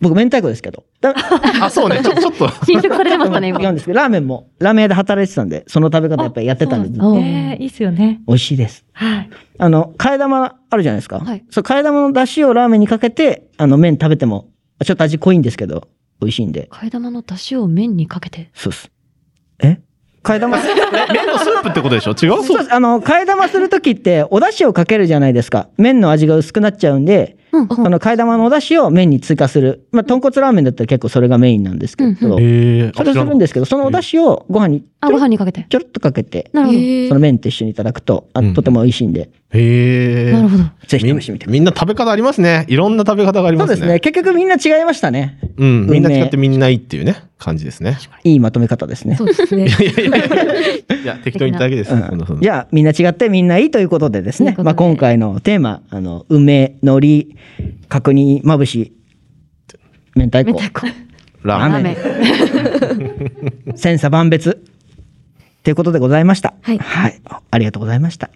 僕、明太子ですけど。だあ、そうね。ちょちょっと。侵食されてましたね、違うん今。ですけど、ラーメンも、ラーメン屋で働いてたんで、その食べ方やっぱりやってたんで、ずっとおえーいいっすよね。美味しいです。はい。あの、替え玉あるじゃないですか。はいそう、替え玉の出汁をラーメンにかけて、あの、麺食べても、ちょっと味濃いんですけど、美味しいんで。替え玉の出汁を麺にかけて。そうっす。え？替え玉？する麺のスープってことでしょ？違う？そうですあの替え玉する時ってお出汁をかけるじゃないですか麺の味が薄くなっちゃうんで、うんその替え玉のお出汁を麺に追加する。まあ豚骨ラーメンだったら結構それがメインなんですけど、うんえそれするんですけどそのお出汁をご飯にあ、ご飯にかけて。ちょろっとかけてなるほど。その麺と一緒にいただくとあうん。とても美味しいんで、へえなるほど。ぜひみん試してみてみんな食べ方ありますね。いろんな食べ方がありそうますね。ですね。結局みんな違いましたね。うん。みんな違ってみんないいっていうね感じですね。いいまとめ方ですね。そうですね。いやいやいやいや。適当に言っただけです、うんじゃあみんな違ってみんないいということでですね。まあ、今回のテーマあの梅海苔角煮まぶし明太子。ラーメン。千差万別。ということでございました。はい。ありがとうございました